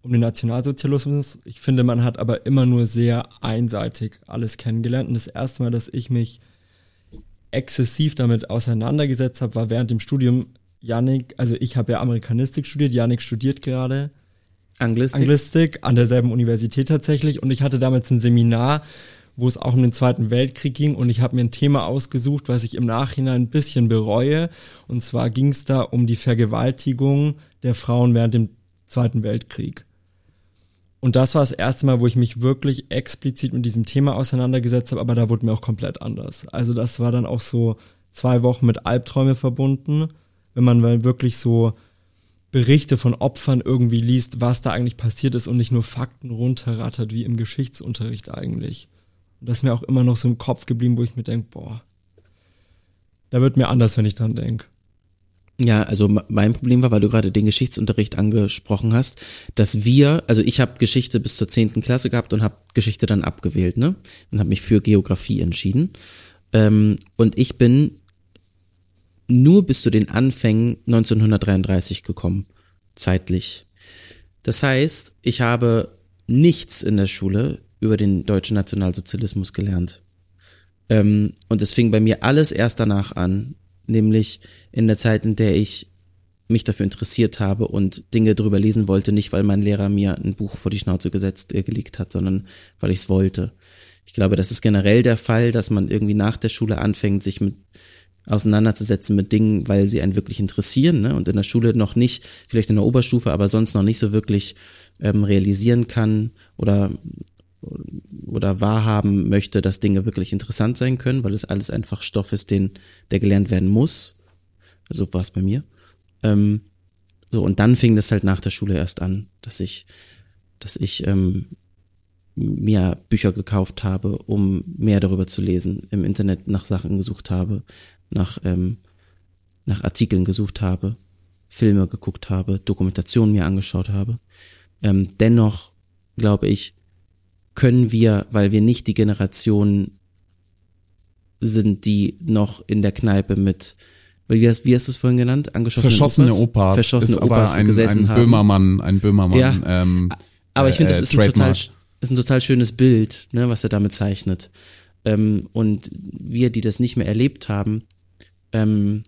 um den Nationalsozialismus. Ich finde, man hat aber immer nur sehr einseitig alles kennengelernt. Und das erste Mal, dass ich mich exzessiv damit auseinandergesetzt habe, war während dem Studium. Janik, also ich habe ja Amerikanistik studiert, Janik studiert gerade Anglistik. Anglistik an derselben Universität tatsächlich. Und ich hatte damals ein Seminar, wo es auch um den Zweiten Weltkrieg ging und ich habe mir ein Thema ausgesucht, was ich im Nachhinein ein bisschen bereue. Und zwar ging es da um die Vergewaltigung der Frauen während dem Zweiten Weltkrieg. Und das war das erste Mal, wo ich mich wirklich explizit mit diesem Thema auseinandergesetzt habe, aber da wurde mir auch komplett anders. Also das war dann auch so zwei Wochen mit Albträume verbunden, wenn man wirklich so Berichte von Opfern irgendwie liest, was da eigentlich passiert ist und nicht nur Fakten runterrattert wie im Geschichtsunterricht eigentlich. Und das ist mir auch immer noch so im Kopf geblieben, wo ich mir denke, boah, da wird mir anders, wenn ich dran denke. Ja, also mein Problem war, weil du gerade den Geschichtsunterricht angesprochen hast, dass wir, also ich habe Geschichte bis zur zehnten Klasse gehabt und habe Geschichte dann abgewählt, ne? Und habe mich für Geografie entschieden. Ähm, und ich bin nur bis zu den Anfängen 1933 gekommen, zeitlich. Das heißt, ich habe nichts in der Schule über den deutschen Nationalsozialismus gelernt. Ähm, und es fing bei mir alles erst danach an, nämlich in der Zeit, in der ich mich dafür interessiert habe und Dinge drüber lesen wollte, nicht weil mein Lehrer mir ein Buch vor die Schnauze gesetzt, äh, gelegt hat, sondern weil ich es wollte. Ich glaube, das ist generell der Fall, dass man irgendwie nach der Schule anfängt, sich mit auseinanderzusetzen mit Dingen, weil sie einen wirklich interessieren ne? und in der Schule noch nicht, vielleicht in der Oberstufe, aber sonst noch nicht so wirklich ähm, realisieren kann oder oder wahrhaben möchte, dass Dinge wirklich interessant sein können, weil es alles einfach Stoff ist, den, der gelernt werden muss. So war es bei mir. Ähm, so, und dann fing das halt nach der Schule erst an, dass ich, dass ich ähm, mir Bücher gekauft habe, um mehr darüber zu lesen, im Internet nach Sachen gesucht habe, nach, ähm, nach Artikeln gesucht habe, Filme geguckt habe, Dokumentationen mir angeschaut habe. Ähm, dennoch glaube ich, können wir, weil wir nicht die Generation sind, die noch in der Kneipe mit wie hast, wie hast du es vorhin genannt? Angeschossene Verschossene Opas. Opas. Verschossene ist Opas aber ein, gesessen ein Böhmermann, ein Böhmermann. Ja, ähm, aber ich finde, das äh, ist ein, total, ist ein total schönes Bild, ne, was er damit zeichnet. Ähm, und wir, die das nicht mehr erlebt haben, ähm,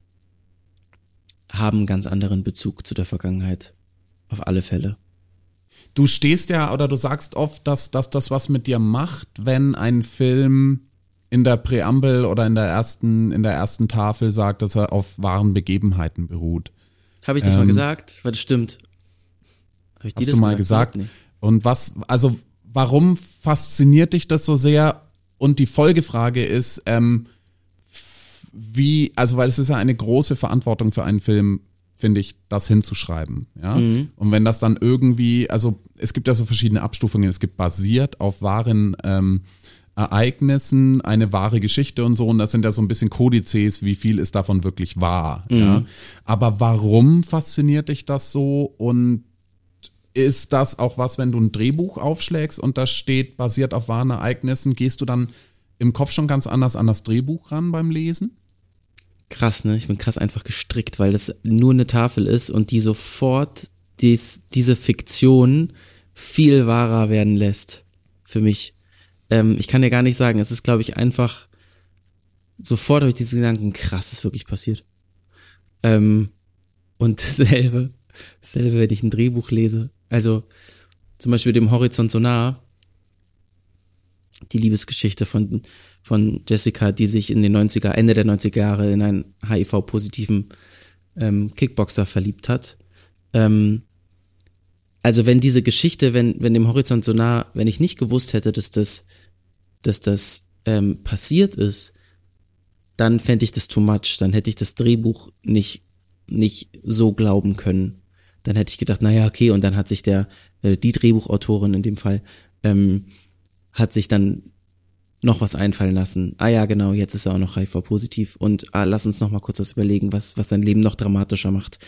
haben einen ganz anderen Bezug zu der Vergangenheit. Auf alle Fälle. Du stehst ja oder du sagst oft, dass, dass das was mit dir macht, wenn ein Film in der Präambel oder in der ersten, in der ersten Tafel sagt, dass er auf wahren Begebenheiten beruht. Habe ich das ähm, mal gesagt? Weil das stimmt. Habe ich dir hast das du mal gesagt? gesagt? Und was, also warum fasziniert dich das so sehr? Und die Folgefrage ist, ähm, wie, also weil es ist ja eine große Verantwortung für einen Film, finde ich, das hinzuschreiben. Ja. Mhm. Und wenn das dann irgendwie, also es gibt ja so verschiedene Abstufungen. Es gibt basiert auf wahren ähm, Ereignissen eine wahre Geschichte und so. Und das sind ja so ein bisschen Kodizes, wie viel ist davon wirklich wahr. Mhm. Ja. Aber warum fasziniert dich das so? Und ist das auch was, wenn du ein Drehbuch aufschlägst und das steht basiert auf wahren Ereignissen, gehst du dann im Kopf schon ganz anders an das Drehbuch ran beim Lesen? Krass, ne? Ich bin krass einfach gestrickt, weil das nur eine Tafel ist und die sofort dies, diese Fiktion viel wahrer werden lässt. Für mich. Ähm, ich kann dir gar nicht sagen, es ist, glaube ich, einfach sofort habe ich diese Gedanken, krass, ist wirklich passiert. Ähm, und dasselbe, dasselbe, wenn ich ein Drehbuch lese. Also zum Beispiel dem Horizont so nah, die Liebesgeschichte von, von Jessica, die sich in den 90er, Ende der 90er Jahre in einen HIV-positiven ähm, Kickboxer verliebt hat. Ähm, also wenn diese Geschichte, wenn, wenn dem Horizont so nah, wenn ich nicht gewusst hätte, dass das, dass das ähm, passiert ist, dann fände ich das too much. Dann hätte ich das Drehbuch nicht, nicht so glauben können. Dann hätte ich gedacht, naja, okay, und dann hat sich der, äh, die Drehbuchautorin in dem Fall, ähm, hat sich dann noch was einfallen lassen. Ah ja, genau, jetzt ist er auch noch HIV-positiv. Und ah, lass uns noch mal kurz was überlegen, was, was sein Leben noch dramatischer macht.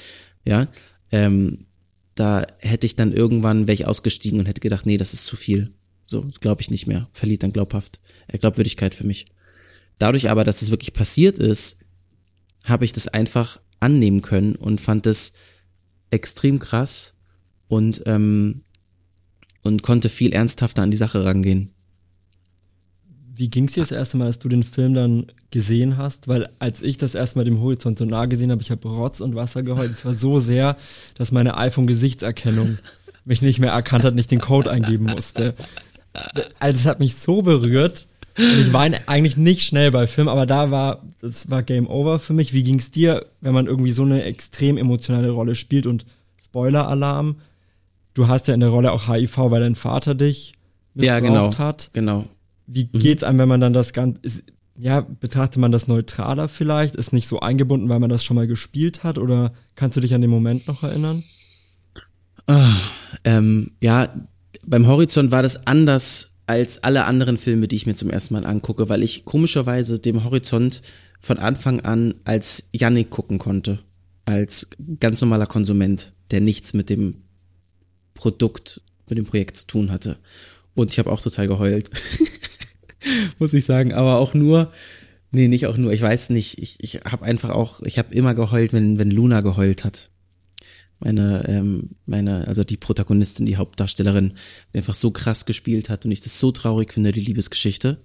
Ja, ähm, da hätte ich dann irgendwann, wäre ich ausgestiegen und hätte gedacht, nee, das ist zu viel. So, glaube ich nicht mehr. Verliert dann glaubhaft, äh, Glaubwürdigkeit für mich. Dadurch aber, dass es wirklich passiert ist, habe ich das einfach annehmen können und fand es extrem krass und, ähm, und konnte viel ernsthafter an die Sache rangehen. Wie ging es dir das erste Mal, als du den Film dann gesehen hast? Weil als ich das erste Mal dem Horizont so nah gesehen habe, ich habe Rotz und Wasser geheult. Es war so sehr, dass meine iPhone-Gesichtserkennung mich nicht mehr erkannt hat, nicht den Code eingeben musste. Also es hat mich so berührt. Ich war eigentlich nicht schnell bei Film, aber da war, das war Game Over für mich. Wie ging es dir, wenn man irgendwie so eine extrem emotionale Rolle spielt und Spoiler-Alarm? Du hast ja in der Rolle auch HIV, weil dein Vater dich missbraucht ja, genau, hat. Genau. Wie mhm. geht's einem, wenn man dann das Ganze, ist, ja, betrachtet man das neutraler vielleicht? Ist nicht so eingebunden, weil man das schon mal gespielt hat? Oder kannst du dich an den Moment noch erinnern? Ah, ähm, ja, beim Horizont war das anders als alle anderen Filme, die ich mir zum ersten Mal angucke, weil ich komischerweise dem Horizont von Anfang an als Yannick gucken konnte. Als ganz normaler Konsument, der nichts mit dem Produkt, mit dem Projekt zu tun hatte. Und ich habe auch total geheult. muss ich sagen, aber auch nur, nee, nicht auch nur, ich weiß nicht, ich, ich habe einfach auch, ich habe immer geheult, wenn, wenn Luna geheult hat. Meine, ähm, meine, also die Protagonistin, die Hauptdarstellerin, die einfach so krass gespielt hat und ich das so traurig finde, die Liebesgeschichte,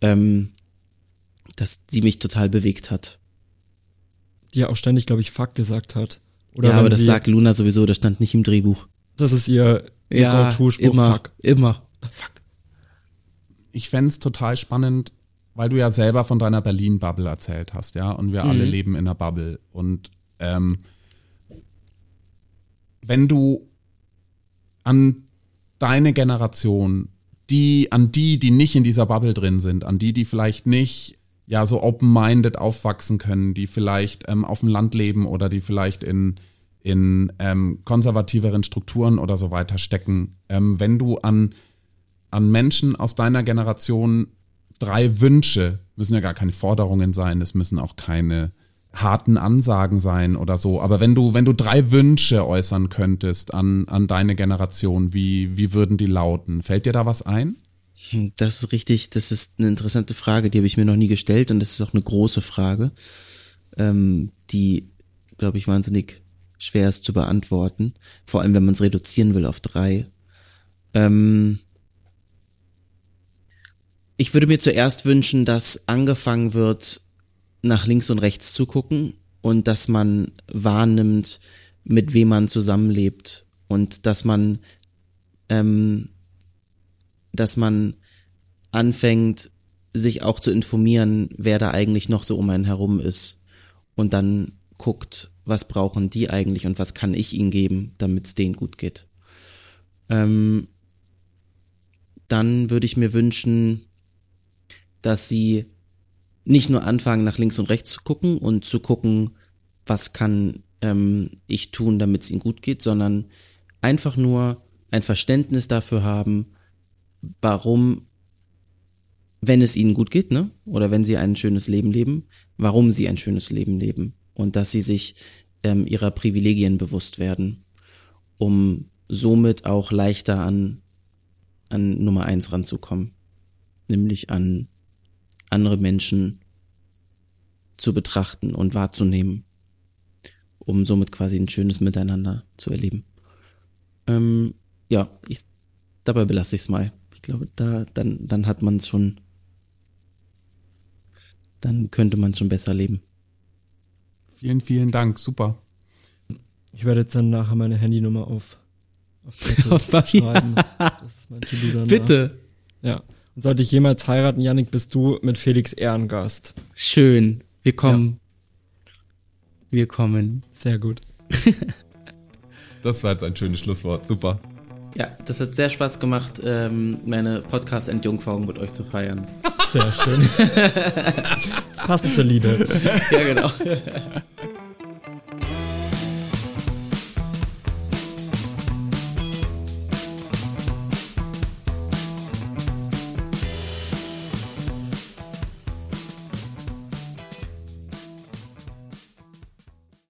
ähm, dass die mich total bewegt hat. Die ja auch ständig, glaube ich, Fuck gesagt hat. Oder ja, aber das sagt Luna sowieso, das stand nicht im Drehbuch. Das ist ihr, ihr ja, immer, Fuck. immer. Fuck ich fände total spannend, weil du ja selber von deiner Berlin-Bubble erzählt hast, ja, und wir mhm. alle leben in einer Bubble. Und ähm, wenn du an deine Generation, die, an die, die nicht in dieser Bubble drin sind, an die, die vielleicht nicht ja so open-minded aufwachsen können, die vielleicht ähm, auf dem Land leben oder die vielleicht in, in ähm, konservativeren Strukturen oder so weiter stecken, ähm, wenn du an an Menschen aus deiner Generation drei Wünsche, müssen ja gar keine Forderungen sein, es müssen auch keine harten Ansagen sein oder so. Aber wenn du, wenn du drei Wünsche äußern könntest an, an deine Generation, wie, wie würden die lauten? Fällt dir da was ein? Hm, das ist richtig, das ist eine interessante Frage, die habe ich mir noch nie gestellt und das ist auch eine große Frage, ähm, die, glaube ich, wahnsinnig schwer ist zu beantworten. Vor allem, wenn man es reduzieren will auf drei. Ähm, ich würde mir zuerst wünschen, dass angefangen wird, nach links und rechts zu gucken und dass man wahrnimmt, mit wem man zusammenlebt und dass man, ähm, dass man anfängt, sich auch zu informieren, wer da eigentlich noch so um einen herum ist und dann guckt, was brauchen die eigentlich und was kann ich ihnen geben, damit es denen gut geht. Ähm, dann würde ich mir wünschen, dass sie nicht nur anfangen, nach links und rechts zu gucken und zu gucken, was kann ähm, ich tun, damit es ihnen gut geht, sondern einfach nur ein Verständnis dafür haben, warum, wenn es ihnen gut geht, ne, oder wenn sie ein schönes Leben leben, warum sie ein schönes Leben leben und dass sie sich ähm, ihrer Privilegien bewusst werden, um somit auch leichter an, an Nummer eins ranzukommen, nämlich an andere Menschen zu betrachten und wahrzunehmen, um somit quasi ein schönes Miteinander zu erleben. Ähm, ja, ich, dabei belasse ich es mal. Ich glaube, da dann dann hat man es schon, dann könnte man schon besser leben. Vielen, vielen Dank, super. Ich werde jetzt dann nachher meine Handynummer auf, auf schreiben. Das ist mein Bitte. Ja. Und sollte ich jemals heiraten, Yannick, bist du mit Felix Ehrengast. Schön. Wir kommen. Ja. Wir kommen. Sehr gut. das war jetzt ein schönes Schlusswort. Super. Ja, das hat sehr Spaß gemacht, ähm, meine Podcast-Entjungferung mit euch zu feiern. Sehr schön. Passend zur Liebe. Ja, genau.